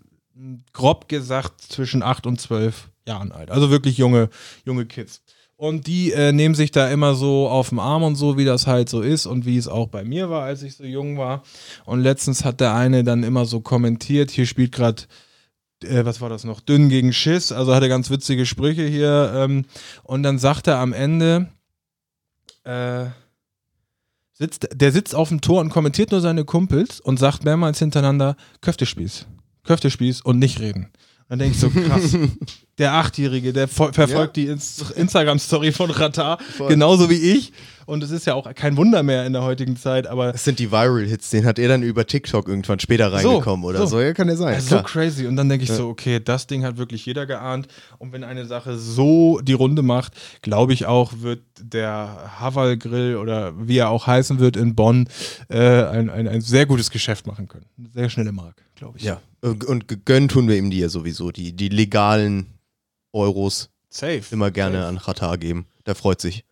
grob gesagt zwischen 8 und 12 Jahren alt. Also wirklich junge, junge Kids. Und die äh, nehmen sich da immer so auf den Arm und so, wie das halt so ist und wie es auch bei mir war, als ich so jung war. Und letztens hat der eine dann immer so kommentiert, hier spielt gerade äh, was war das noch? Dünn gegen Schiss, also hatte ganz witzige Sprüche hier. Ähm, und dann sagt er am Ende, äh, sitzt, der sitzt auf dem Tor und kommentiert nur seine Kumpels und sagt mehrmals hintereinander Köftespieß. Köftespieß und nicht reden. Dann denke ich so, krass. Der Achtjährige, der fol- verfolgt die Ins Instagram-Story von Ratar, genauso wie ich. Und es ist ja auch kein Wunder mehr in der heutigen Zeit, aber Das sind die Viral-Hits, den hat er dann über TikTok irgendwann später So, reingekommen oder so. so. Ja, kann ja sein. so crazy. Und dann denke ich so, okay, das Ding hat wirklich jeder geahnt. Und wenn eine Sache so die Runde macht, glaube ich auch, wird der Haval Grill oder wie er auch heißen wird in Bonn äh, ein, ein, ein sehr gutes Geschäft machen können. Eine sehr schnelle Mark, glaube ich. Ja. Und und gegönnt tun wir ihm die ja sowieso, die, die legalen Euros safe. immer gerne an Qatar geben. Der freut sich.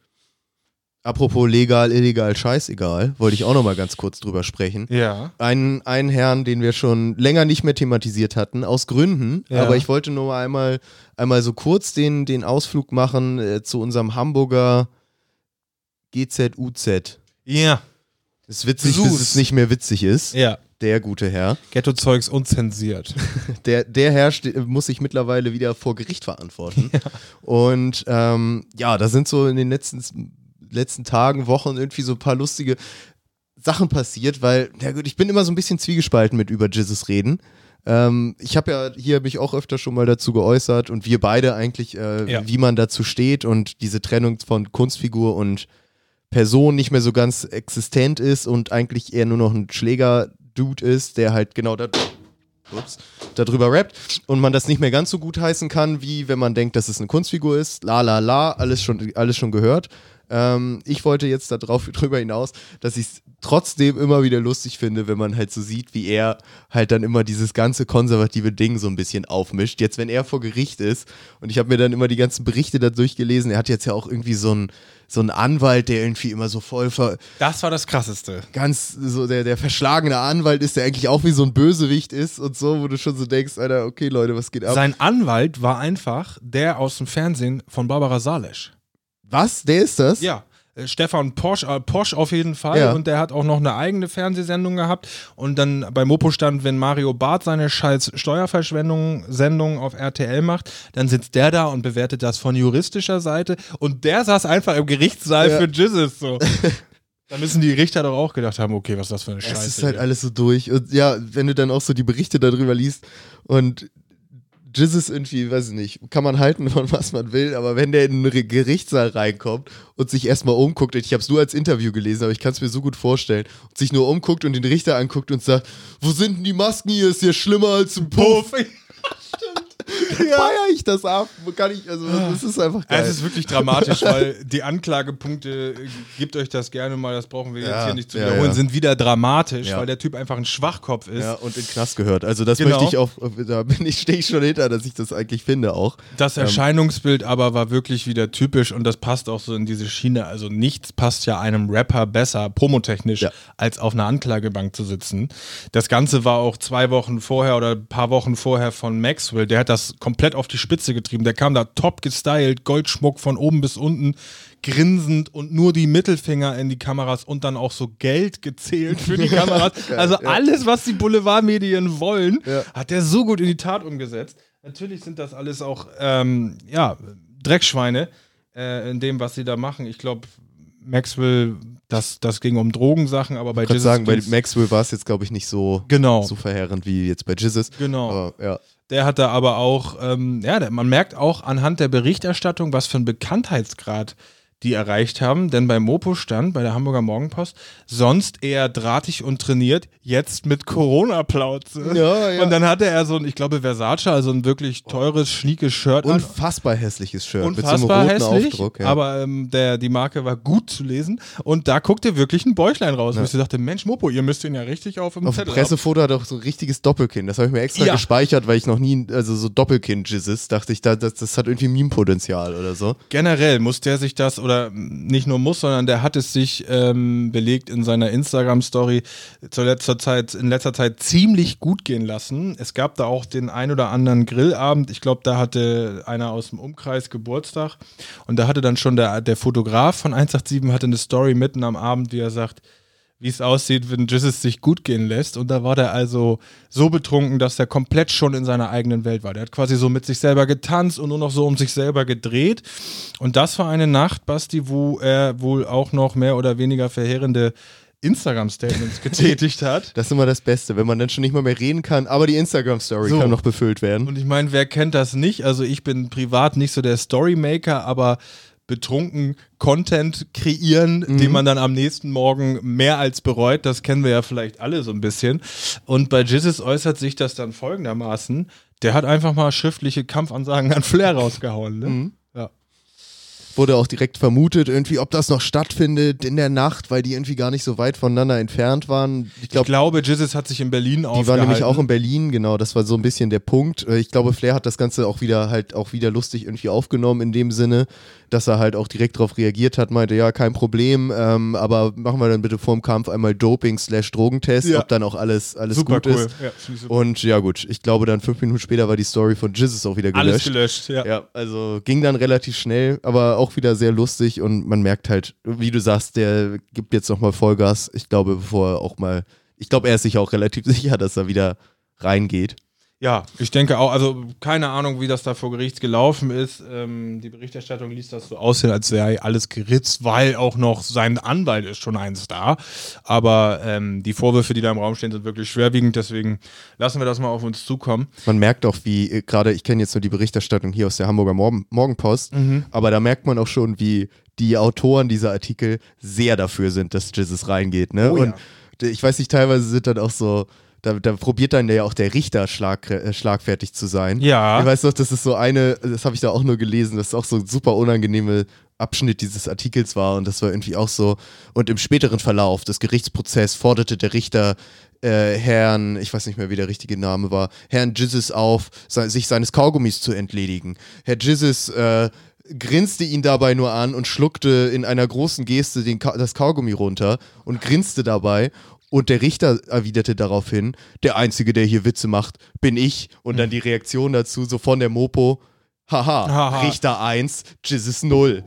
Apropos legal, illegal, scheißegal, wollte ich auch noch mal ganz kurz drüber sprechen. Ja. Einen, einen Herrn, den wir schon länger nicht mehr thematisiert hatten, aus Gründen. Ja. Aber ich wollte nur mal einmal, einmal so kurz den, den Ausflug machen äh, zu unserem Hamburger GZUZ. Ja. Ist witzig, Sus. bis es nicht mehr witzig ist. Ja. Der gute Herr. Ghetto-Zeugs unzensiert. Der, der Herr muss sich mittlerweile wieder vor Gericht verantworten. Und ähm, ja, da sind so in den letzten, letzten Tagen, Wochen irgendwie so ein paar lustige Sachen passiert, weil, ja gut, ich bin immer so ein bisschen zwiegespalten mit über Jesus reden. Ähm, ich habe ja hier mich auch öfter schon mal dazu geäußert und wir beide eigentlich, äh, Ja. wie man dazu steht und diese Trennung von Kunstfigur und Person nicht mehr so ganz existent ist und eigentlich eher nur noch ein Schläger-Dude ist, der halt genau da, ups, darüber rappt und man das nicht mehr ganz so gut heißen kann, wie wenn man denkt, dass es eine Kunstfigur ist. La la la, alles schon, alles schon gehört. Ähm, ich wollte jetzt darauf drüber hinaus, dass ich es trotzdem immer wieder lustig finde, wenn man halt so sieht, wie er halt dann immer dieses ganze konservative Ding so ein bisschen aufmischt. Jetzt, wenn er vor Gericht ist und ich habe mir dann immer die ganzen Berichte da durchgelesen, er hat jetzt ja auch irgendwie so einen so einen Anwalt, der irgendwie immer so voll ver Das war das Krasseste. ganz so der, der verschlagene Anwalt ist, der eigentlich auch wie so ein Bösewicht ist und so, wo du schon so denkst, Alter, okay Leute, was geht ab? Sein Anwalt war einfach der aus dem Fernsehen von Barbara Salesch. was? Der ist das? Ja. Äh, Stefan Posch, äh, Posch auf jeden Fall. Ja. Und der hat auch noch eine eigene Fernsehsendung gehabt. Und dann bei Mopo stand, wenn Mario Barth seine scheiß Steuerverschwendung-Sendung auf RTL macht, dann sitzt der da und bewertet das von juristischer Seite. Und der saß einfach im Gerichtssaal Ja. für Jizzes. So. da müssen die Richter doch auch gedacht haben, okay, was ist das für eine Scheiße. Es ist halt hier. alles so durch. Und ja, wenn du dann auch so die Berichte darüber liest und Jizzes irgendwie, weiß ich nicht, kann man halten von was man will, aber wenn der in einen Gerichtssaal reinkommt und sich erstmal umguckt, ich habe es nur als Interview gelesen, aber ich kann es mir so gut vorstellen, und sich nur umguckt und den Richter anguckt und sagt, wo sind denn die Masken hier? Ist ja schlimmer als ein Puff. Feier ich das ab? Kann ich, also das ist einfach geil. Es ist wirklich dramatisch, weil die Anklagepunkte, gebt euch das gerne mal, das brauchen wir jetzt Ja, hier nicht zu ja, wiederholen, ja. sind wieder dramatisch, Ja. weil der Typ einfach ein Schwachkopf ist. ja, und in Knast gehört. Also das Genau. möchte ich auch, da bin ich, stehe ich schon hinter, dass ich das eigentlich finde auch. Das Erscheinungsbild aber war wirklich wieder typisch und das passt auch so in diese Schiene. Also nichts passt ja einem Rapper besser, promotechnisch, Ja. als auf einer Anklagebank zu sitzen. Das Ganze war auch zwei Wochen vorher oder ein paar Wochen vorher von Maxwell. Der hat das komplett auf die Spitze getrieben. Der kam da top gestylt, Goldschmuck von oben bis unten, grinsend und nur die Mittelfinger in die Kameras und dann auch so Geld gezählt für die Kameras. also alles, was die Boulevardmedien wollen, hat der so gut in die Tat umgesetzt. Natürlich sind das alles auch, ähm, ja, Dreckschweine äh, in dem, was sie da machen. Ich glaube, Maxwell, das, das ging um Drogensachen, aber bei Ich Jesus sagen, bei Maxwell war es jetzt, glaube ich, nicht so, Genau. so verheerend wie jetzt bei Jizzes. Genau. Aber ja. Der hat da aber auch, ähm, ja, man merkt auch anhand der Berichterstattung, was für einen Bekanntheitsgrad die erreicht haben. Denn bei Mopo stand, bei der Hamburger Morgenpost, sonst eher drahtig und trainiert, jetzt mit Corona-Plauze. Ja, ja. Und dann hatte er so ein, ich glaube, Versace, also ein wirklich teures, schniekes Shirt an. Unfassbar hässliches Shirt Unfassbar mit so einem roten hässlich, Aufdruck. Ja. aber ähm, der, die Marke war gut zu lesen und da guckte wirklich ein Bäuchlein raus. Und ich dachte, Mensch, Mopo, ihr müsst ihn ja richtig auf dem auf dem Pressefoto hat er auch so ein richtiges Doppelkinn. Das habe ich mir extra Ja. gespeichert, weil ich noch nie, also so Doppelkinn-Jizzes, dachte ich, da, das, das hat irgendwie Meme-Potenzial oder so. Generell muss der sich das, oder nicht nur muss, sondern der hat es sich ähm, belegt in seiner Instagram-Story zur letzter Zeit, in letzter Zeit ziemlich gut gehen lassen. Es gab da auch den ein oder anderen Grillabend. Ich glaube, da hatte einer aus dem Umkreis Geburtstag und da hatte dann schon der, der Fotograf von 187 hatte eine Story mitten am Abend, wie er sagt, wie es aussieht, wenn Jizzes sich gut gehen lässt. Und da war der also so betrunken, dass er komplett schon in seiner eigenen Welt war. Der hat quasi so mit sich selber getanzt und nur noch so um sich selber gedreht. Und das war eine Nacht, Basti, wo er wohl auch noch mehr oder weniger verheerende Instagram-Statements getätigt hat. Das ist immer das Beste, wenn man dann schon nicht mal mehr reden kann, aber die Instagram-Story So. kann noch befüllt werden. Und ich meine, wer kennt das nicht? Also ich bin privat nicht so der Storymaker, aber betrunken Content kreieren, den man dann am nächsten Morgen mehr als bereut, das kennen wir ja vielleicht alle so ein bisschen. Und bei Jizzes äußert sich das dann folgendermaßen, der hat einfach mal schriftliche Kampfansagen an Flair rausgehauen. Ne? Ja. Wurde auch direkt vermutet, irgendwie, ob das noch stattfindet in der Nacht, weil die irgendwie gar nicht so weit voneinander entfernt waren. Ich Ich glaube, Jizzes hat sich in Berlin Die aufgehalten. war nämlich auch in Berlin, genau, das war so ein bisschen der Punkt. Äh, Ich glaube, Flair hat das Ganze auch wieder halt auch wieder lustig irgendwie aufgenommen in dem Sinne, dass er halt auch direkt darauf reagiert hat, meinte, ja, kein Problem, ähm, aber machen wir dann bitte vorm Kampf einmal Doping slash Drogentest, Ja. ob dann auch alles, alles Super gut cool. ist. Ja, super. Und ja gut, ich glaube dann fünf Minuten später war die Story von Jizzes auch wieder Alles gelöscht. gelöscht, ja. Ja, also ging dann relativ schnell, aber auch wieder sehr lustig und man merkt halt, wie du sagst, der gibt jetzt nochmal Vollgas. Ich glaube, bevor er auch mal, ich glaube, er ist sich auch relativ sicher, dass er wieder reingeht. Ja, ich denke auch, also keine Ahnung, wie das da vor Gericht gelaufen ist. Ähm, die Berichterstattung ließ das so aussehen, als sei alles geritzt, weil auch noch sein Anwalt ist schon eins da. Aber ähm, die Vorwürfe, die da im Raum stehen, sind wirklich schwerwiegend, deswegen lassen wir das mal auf uns zukommen. Man merkt auch, wie äh, gerade, ich kenne jetzt nur die Berichterstattung hier aus der Hamburger Morgen Morgenpost, Mhm. aber da merkt man auch schon, wie die Autoren dieser Artikel sehr dafür sind, dass Jesus reingeht. Ne? Oh ja. Und d- ich weiß nicht, teilweise sind dann auch so, da, da probiert dann ja auch der Richter schlag, äh, schlagfertig zu sein. Ja. Ich weiß noch, das ist so eine, das habe ich da auch nur gelesen, das ist auch so ein super unangenehme Abschnitt dieses Artikels war und das war irgendwie auch so. Und im späteren Verlauf des Gerichtsprozesses forderte der Richter äh, Herrn, ich weiß nicht mehr, wie der richtige Name war, Herrn Jizzes auf, se sich seines Kaugummis zu entledigen. Herr Jizzes äh, grinste ihn dabei nur an und schluckte in einer großen Geste Ka das Kaugummi runter und grinste dabei. Und der Richter erwiderte daraufhin, der Einzige, der hier Witze macht, bin ich. Und dann die Reaktion dazu, so von der Mopo, haha, Haha. Richter 1, Jizzes 0.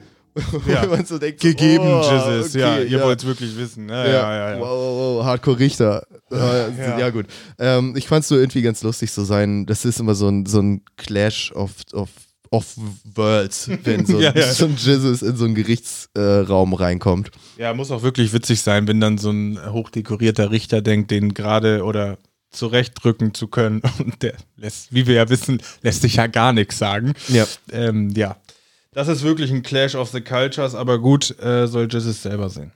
Ja. Wo man so denkt, Gegeben, oh, Jesus. ja, okay, ihr ja. wollt es wirklich wissen. Ja, Ja, ja, ja. ja. Wow, wow, wow, Hardcore-Richter. Ja. ja. gut. Ähm, ich fand es so irgendwie ganz lustig so sein. Das ist immer so ein, so ein Clash of, of, of Worlds, wenn so, Ja, ja. so ein Jesus in so einen Gerichtsraum reinkommt. Ja, muss auch wirklich witzig sein, wenn dann so ein hochdekorierter Richter denkt, den gerade oder zurechtdrücken zu können. Und der lässt, wie wir ja wissen, lässt sich ja gar nichts sagen. Ja. Ähm, ja. Das ist wirklich ein Clash of the Cultures, aber gut, äh, soll Jesus selber sehen.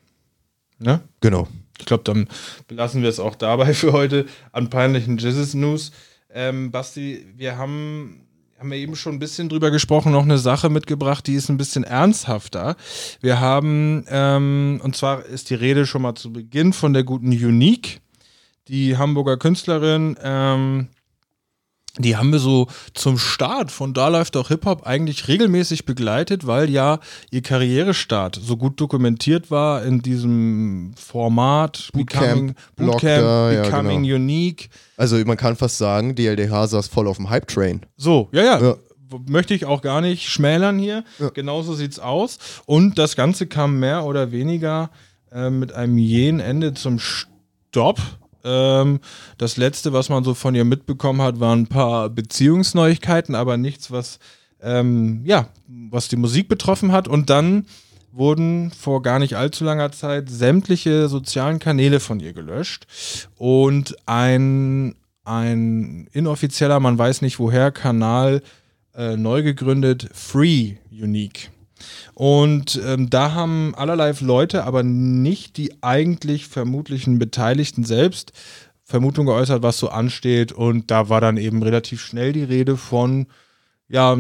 Ne? Genau. Ich glaube, dann belassen wir es auch dabei für heute an peinlichen Jesus News. Ähm, Basti, wir haben, haben wir eben schon ein bisschen drüber gesprochen, noch eine Sache mitgebracht, die ist ein bisschen ernsthafter. Wir haben, ähm, und zwar ist die Rede schon mal zu Beginn von der guten Unique, die Hamburger Künstlerin, ähm, die haben wir so zum Start von Da läuft auch Hip-Hop eigentlich regelmäßig begleitet, weil ja ihr Karrierestart so gut dokumentiert war in diesem Format Bootcamp, Becoming, Bootcamp, ja, Becoming genau. Unique. Also man kann fast sagen, DLDH saß voll auf dem Hype-Train. So, ja, ja. Ja. Möchte ich auch gar nicht schmälern hier. Genauso sieht's aus. Und das Ganze kam mehr oder weniger äh, mit einem jähen Ende zum Stopp. Ähm, das letzte, was man so von ihr mitbekommen hat, waren ein paar Beziehungsneuigkeiten, aber nichts, was ähm, ja, was die Musik betroffen hat. Und dann wurden vor gar nicht allzu langer Zeit sämtliche sozialen Kanäle von ihr gelöscht und ein, ein inoffizieller, man weiß nicht woher, Kanal äh, neu gegründet, Free Unique. Und ähm, da haben allerlei Leute, aber nicht die eigentlich vermutlichen Beteiligten selbst, Vermutung geäußert, was so ansteht. Und da war dann eben relativ schnell die Rede von, ja,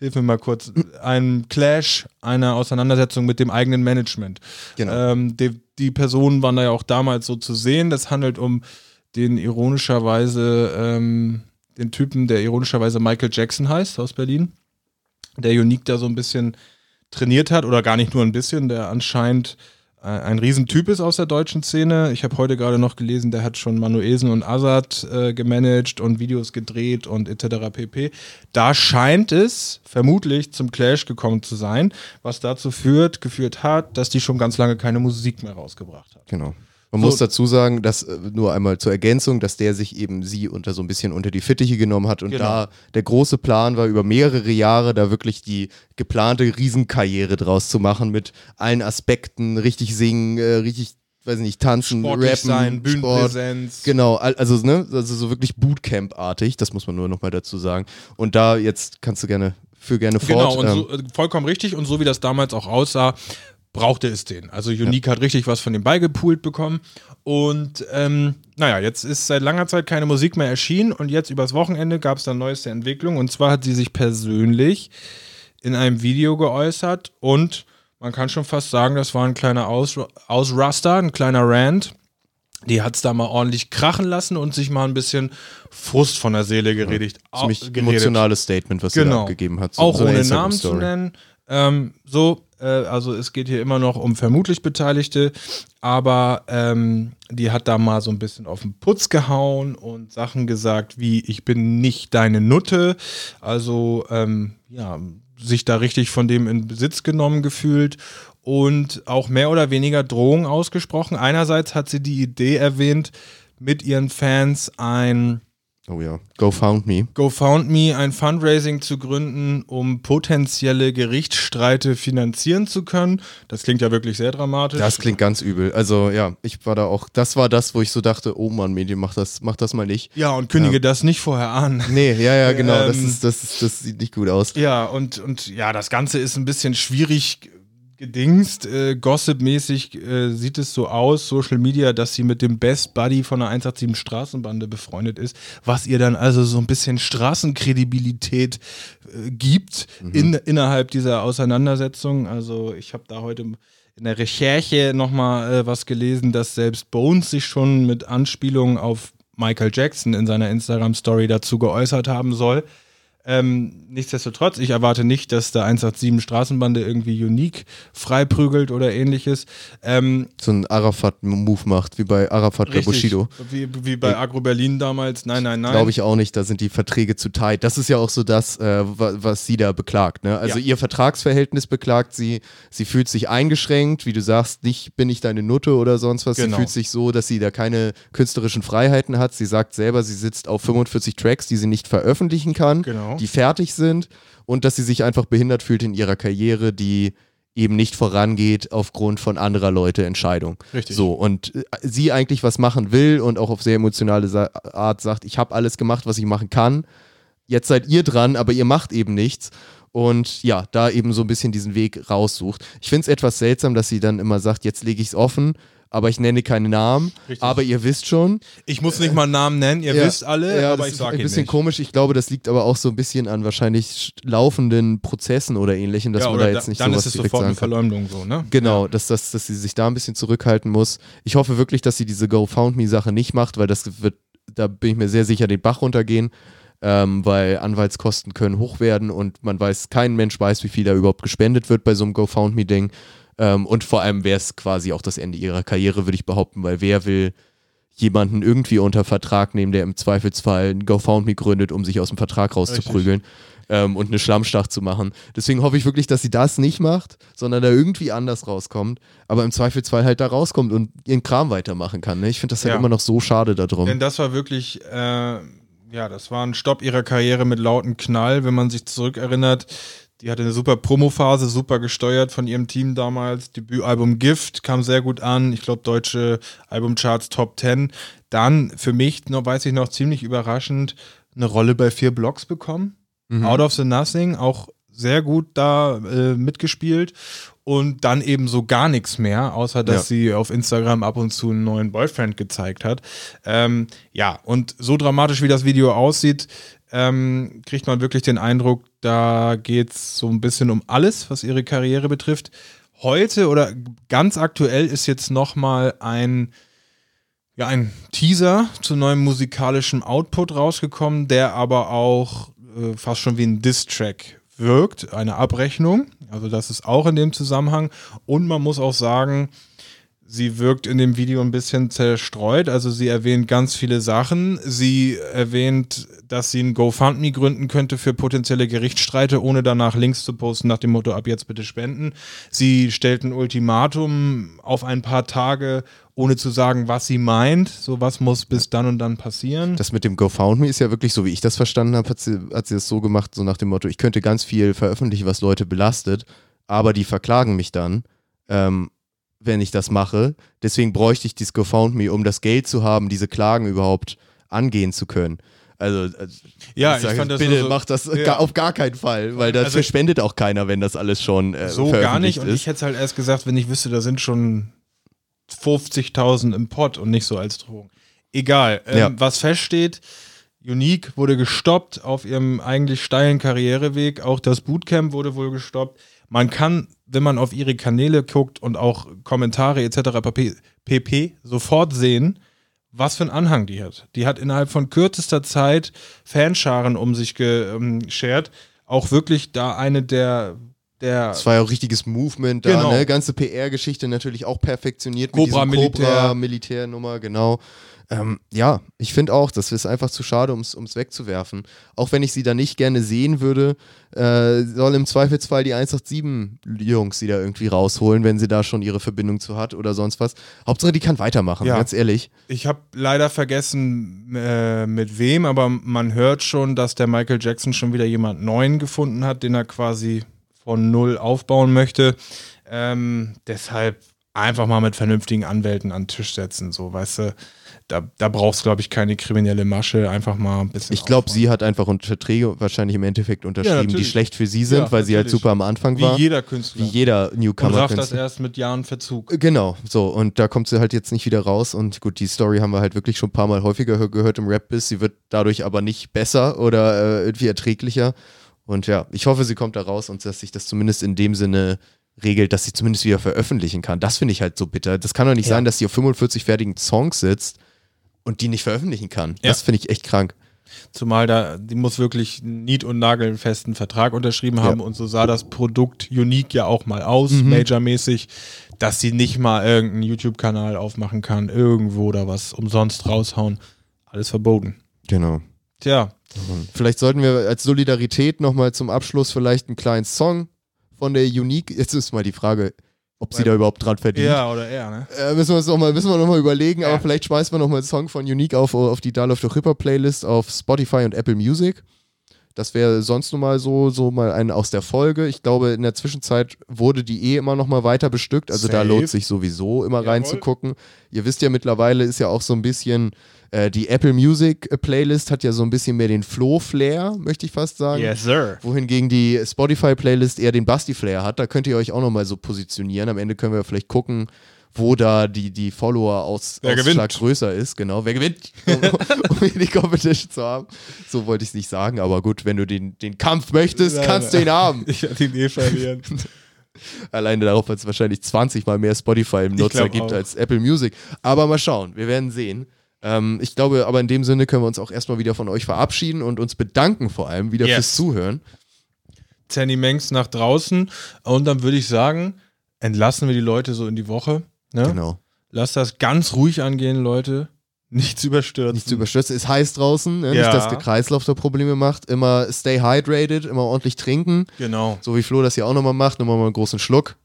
hilf mir mal kurz, einem Clash, einer Auseinandersetzung mit dem eigenen Management. Genau. Ähm, die, die Personen waren da ja auch damals so zu sehen. Das handelt um den ironischerweise, ähm, den Typen, der ironischerweise Michael Jackson heißt aus Berlin, der Unique da so ein bisschen trainiert hat oder gar nicht nur ein bisschen, der anscheinend äh, ein Riesentyp ist aus der deutschen Szene. Ich habe heute gerade noch gelesen, der hat schon Manuelsen und Azad äh, gemanagt und Videos gedreht und etc. pp. Da scheint es vermutlich zum Clash gekommen zu sein, was dazu führt, geführt hat, dass die schon ganz lange keine Musik mehr rausgebracht hat. Genau. Man So. muss dazu sagen, dass äh, nur einmal zur Ergänzung, dass der sich eben sie unter so ein bisschen unter die Fittiche genommen hat und Genau. da der große Plan war, über mehrere Jahre da wirklich die geplante Riesenkarriere draus zu machen mit allen Aspekten, richtig singen, äh, richtig, weiß ich nicht, tanzen, Sportlich rappen, sein, Sport. Bühnenpräsenz. Genau, al- also ne, also so wirklich Bootcamp-artig, das muss man nur nochmal dazu sagen. Und da jetzt kannst du gerne für gerne Genau, fort. und ähm, so, äh, vollkommen richtig. Und so wie das damals auch aussah, brauchte es den. Also Unique hat richtig was von dem beigepoolt bekommen. Und ähm, naja, jetzt ist seit langer Zeit keine Musik mehr erschienen und jetzt übers Wochenende gab es dann neueste Entwicklung. Und zwar hat sie sich persönlich in einem Video geäußert und man kann schon fast sagen, das war ein kleiner Aus Ausraster, ein kleiner Rant. Die hat es da mal ordentlich krachen lassen und sich mal ein bisschen Frust von der Seele geredet. ziemlich geredet. emotionales Statement, was sie da Genau. abgegeben hat. So- Auch ohne Namen zu nennen. Ähm, so, äh, also es geht hier immer noch um vermutlich Beteiligte, aber ähm, die hat da mal so ein bisschen auf den Putz gehauen und Sachen gesagt wie, ich bin nicht deine Nutte. Also, ähm, ja, sich da richtig von dem in Besitz genommen gefühlt und auch mehr oder weniger Drohungen ausgesprochen. Einerseits hat sie die Idee erwähnt, mit ihren Fans ein Oh ja, GoFoundMe. GoFoundMe, ein Fundraising zu gründen, um potenzielle Gerichtsstreite finanzieren zu können. Das klingt ja wirklich sehr dramatisch. Das klingt ganz übel. Also ja, ich war da auch, das war das, wo ich so dachte, oh Mann, Medium, mach das, mach das mal nicht. ja, und kündige das nicht vorher an. Nee, ja, ja, genau, das, Ähm, ist, das, ist, das sieht nicht gut aus. Ja, und, und ja, das Ganze ist ein bisschen schwierig gedingst. Äh, Gossip-mäßig äh, sieht es so aus, Social Media, dass sie mit dem Best Buddy von der 187 Straßenbande befreundet ist, was ihr dann also so ein bisschen Straßenkredibilität äh, gibt in, innerhalb dieser Auseinandersetzung. Also ich habe da heute in der Recherche nochmal äh, was gelesen, dass selbst Bones sich schon mit Anspielungen auf Michael Jackson in seiner Instagram-Story dazu geäußert haben soll. Ähm, nichtsdestotrotz, ich erwarte nicht, dass der 187 Straßenbande irgendwie unique freiprügelt oder ähnliches. Ähm, So ein Arafat-Move macht, wie bei Arafat bei richtig, Bushido. wie, wie bei Agro Berlin damals. Nein, nein, nein. Glaube ich auch nicht, da sind die Verträge zu tight. Das ist ja auch so das, äh, wa- was sie da beklagt. Ne? Also Ja. ihr Vertragsverhältnis beklagt sie, sie fühlt sich eingeschränkt, wie du sagst, nicht bin ich deine Nutte oder sonst was. Genau. Sie fühlt sich so, dass sie da keine künstlerischen Freiheiten hat. Sie sagt selber, sie sitzt auf 45 Tracks, die sie nicht veröffentlichen kann, Genau. Die fertig sind und dass sie sich einfach behindert fühlt in ihrer Karriere, die eben nicht vorangeht aufgrund von anderer Leute Entscheidung. Richtig. So, und äh, sie eigentlich was machen will und auch auf sehr emotionale Art sagt, ich habe alles gemacht, was ich machen kann. Jetzt seid ihr dran, aber ihr macht eben nichts. Und ja, da eben so ein bisschen diesen Weg raussucht. Ich finde es etwas seltsam, dass sie dann immer sagt, jetzt lege ich es offen, aber ich nenne keine Namen. Richtig. Aber ihr wisst schon. ich muss nicht mal Namen nennen, ihr Ja, wisst alle, ja, aber das ich ist sage ein ihn bisschen nicht. komisch. Ich glaube, das liegt aber auch so ein bisschen an wahrscheinlich sch- laufenden Prozessen oder ähnlichem, dass ja, man oder da jetzt nicht dann sowas ist es direkt sofort eine. Verleumdung so, ne? Genau, dass, dass, dass sie sich da ein bisschen zurückhalten muss. Ich hoffe wirklich, dass sie diese GoFoundMe-Sache nicht macht, weil das wird, da bin ich mir sehr sicher, den Bach runtergehen, ähm, weil Anwaltskosten können hoch werden und man weiß, kein Mensch weiß, wie viel da überhaupt gespendet wird bei so einem GoFoundMe-Ding. Ähm, und vor allem wäre es quasi auch das Ende ihrer Karriere, würde ich behaupten, weil wer will jemanden irgendwie unter Vertrag nehmen, der im Zweifelsfall ein GoFoundMe gründet, um sich aus dem Vertrag rauszuprügeln ähm, und eine Schlammschlacht zu machen. Deswegen hoffe ich wirklich, dass sie das nicht macht, sondern da irgendwie anders rauskommt, aber im Zweifelsfall halt da rauskommt und ihren Kram weitermachen kann. Ne? Ich finde das halt Ja. immer noch so schade darum. Denn das war wirklich, äh, ja, das war ein Stopp ihrer Karriere mit lauten Knall, wenn man sich zurückerinnert. Die hatte eine super Promophase, super gesteuert von ihrem Team damals. Debütalbum Gift kam sehr gut an. Ich glaube, deutsche Albumcharts Top 10. Dann für mich, noch, weiß ich noch, ziemlich überraschend, eine Rolle bei vier Blocks bekommen. Out of the Nothing, auch sehr gut da äh, mitgespielt. Und dann eben so gar nichts mehr, außer dass Ja. sie auf Instagram ab und zu einen neuen Boyfriend gezeigt hat. Ähm, ja, und so dramatisch wie das Video aussieht, ähm, kriegt man wirklich den Eindruck, da geht es so ein bisschen um alles, was ihre Karriere betrifft. Heute oder ganz aktuell ist jetzt nochmal ein, ja, ein Teaser zu neuem musikalischen Output rausgekommen, der aber auch äh, fast schon wie ein Diss-Track wirkt, eine Abrechnung. Also das ist auch in dem Zusammenhang. Und man muss auch sagen, sie wirkt in dem Video ein bisschen zerstreut. Also sie erwähnt ganz viele Sachen. Sie erwähnt, dass sie ein GoFundMe gründen könnte für potenzielle Gerichtsstreite, ohne danach Links zu posten nach dem Motto, ab jetzt bitte spenden. Sie stellt ein Ultimatum auf ein paar Tage, ohne zu sagen, was sie meint. So was muss bis dann und dann passieren. Das mit dem GoFoundMe ist ja wirklich so, wie ich das verstanden habe, hat sie, hat sie das so gemacht, so nach dem Motto, ich könnte ganz viel veröffentlichen, was Leute belastet, aber die verklagen mich dann, ähm, wenn ich das mache. Deswegen bräuchte ich dieses GoFoundMe, um das Geld zu haben, diese Klagen überhaupt angehen zu können. Also, also Ja, ich sage, fand das bitte so- macht das Ja. gar, auf gar keinen Fall, weil das Also- verschwendet auch keiner, wenn das alles schon äh, so gar nicht. Und ist. ich hätte es halt erst gesagt, wenn ich wüsste, da sind schon 50.000 im Pott und nicht so als Drohung. Egal. Ähm, Ja. Was feststeht, Unique wurde gestoppt auf ihrem eigentlich steilen Karriereweg. Auch das Bootcamp wurde wohl gestoppt. Man kann, wenn man auf ihre Kanäle guckt und auch Kommentare etc. pp, sofort sehen, was für einen Anhang die hat. Die hat innerhalb von kürzester Zeit Fanscharen um sich geschert. Auch wirklich da eine der Der Es war ja auch richtiges Movement da, Genau. ne? Ganze PR-Geschichte natürlich auch perfektioniert mit Cobra diesem Militär. Cobra-Militärnummer, genau. Ähm, ja, ich finde auch, das ist einfach zu schade, ums ums wegzuwerfen. Auch wenn ich sie da nicht gerne sehen würde, äh, soll im Zweifelsfall die 187-Jungs sie da irgendwie rausholen, wenn sie da schon ihre Verbindung zu hat oder sonst was. Hauptsache, die kann weitermachen, Ja. ganz ehrlich. Ich habe leider vergessen, äh, mit wem, aber man hört schon, dass der Michael Jackson schon wieder jemand Neuen gefunden hat, den er quasi von Null aufbauen möchte. Ähm, deshalb einfach mal mit vernünftigen Anwälten an den Tisch setzen, so, weißt du. Da, da brauchst du, glaube ich, keine kriminelle Masche, einfach mal ein bisschen. Ich glaube, sie hat einfach Verträge wahrscheinlich im Endeffekt unterschrieben, die natürlich. schlecht für sie sind, Ja, weil sie halt natürlich. super am Anfang Wie war. jeder Künstler. Wie jeder Und Newcomer. rafft das erst mit Jahren Verzug. Genau, so. Und da kommt sie halt jetzt nicht wieder raus. Und gut, die Story haben wir halt wirklich schon ein paar Mal häufiger hö- gehört im Rap-Biss. Sie wird dadurch aber nicht besser oder äh, irgendwie erträglicher. Und ja, ich hoffe, sie kommt da raus und dass sich das zumindest in dem Sinne regelt, dass sie zumindest wieder veröffentlichen kann. Das finde ich halt so bitter. Das kann doch nicht Ja. sein, dass sie auf 45 fertigen Songs sitzt und die nicht veröffentlichen kann. Ja. Das finde ich echt krank. Zumal da, die muss wirklich nied- und nagelfesten Vertrag unterschrieben haben Ja. und so sah das Produkt Unique ja auch mal aus, Mhm. majormäßig, dass sie nicht mal irgendeinen YouTube-Kanal aufmachen kann, irgendwo da was umsonst raushauen. Alles verboten. Genau. Tja, Vielleicht sollten wir als Solidarität nochmal zum Abschluss vielleicht einen kleinen Song von der Unique. Jetzt ist mal die Frage, ob sie da überhaupt dran verdient. er oder er, ne? Äh, müssen wir uns noch mal, müssen wir noch mal überlegen, aber Ja. vielleicht schmeißen wir noch mal einen Song von Unique auf, auf die Da läuft doch Ripper Playlist auf Spotify und Apple Music. Das wäre sonst nun mal so, so mal ein aus der Folge. Ich glaube, in der Zwischenzeit wurde die eh immer noch mal weiter bestückt. Also da Safe. lohnt sich sowieso immer Jawohl. reinzugucken. Ihr wisst ja mittlerweile ist ja auch so ein bisschen, äh, die Apple Music Playlist hat ja so ein bisschen mehr den Flow-Flair, möchte ich fast sagen. Yes, sir. Wohingegen die Spotify-Playlist eher den Basti-Flair hat. Da könnt ihr euch auch nochmal so positionieren. Am Ende können wir vielleicht gucken, wo da die, die Follower-Ausschlag Wer gewinnt. größer ist. Genau, wer gewinnt, um, um hier die Competition zu haben. So wollte ich es nicht sagen, aber gut, wenn du den, den Kampf möchtest, Nein, kannst du nein. ihn haben. Ich werde ihn eh verlieren. Alleine darauf, weil es wahrscheinlich 20 mal mehr Spotify im Nutzer gibt auch. als Apple Music. Aber mal schauen, wir werden sehen. Ähm, ich glaube, aber in dem Sinne können wir uns auch erstmal wieder von euch verabschieden und uns bedanken vor allem wieder Yes. fürs Zuhören. Zanny Mengs nach draußen und dann würde ich sagen, entlassen wir die Leute so in die Woche. Ne? Genau. Lasst das ganz ruhig angehen, Leute. Nichts überstürzen. Nicht zu überstürzen. Ist heiß draußen, ne? Ja. nicht, dass der Kreislauf da Probleme macht. Immer stay hydrated, immer ordentlich trinken. Genau. So wie Flo das ja auch nochmal macht. Nochmal mal einen großen Schluck.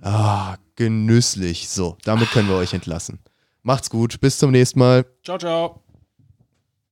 Ah, genüsslich. So, damit können wir euch entlassen. Macht's gut. Bis zum nächsten Mal. Ciao, ciao.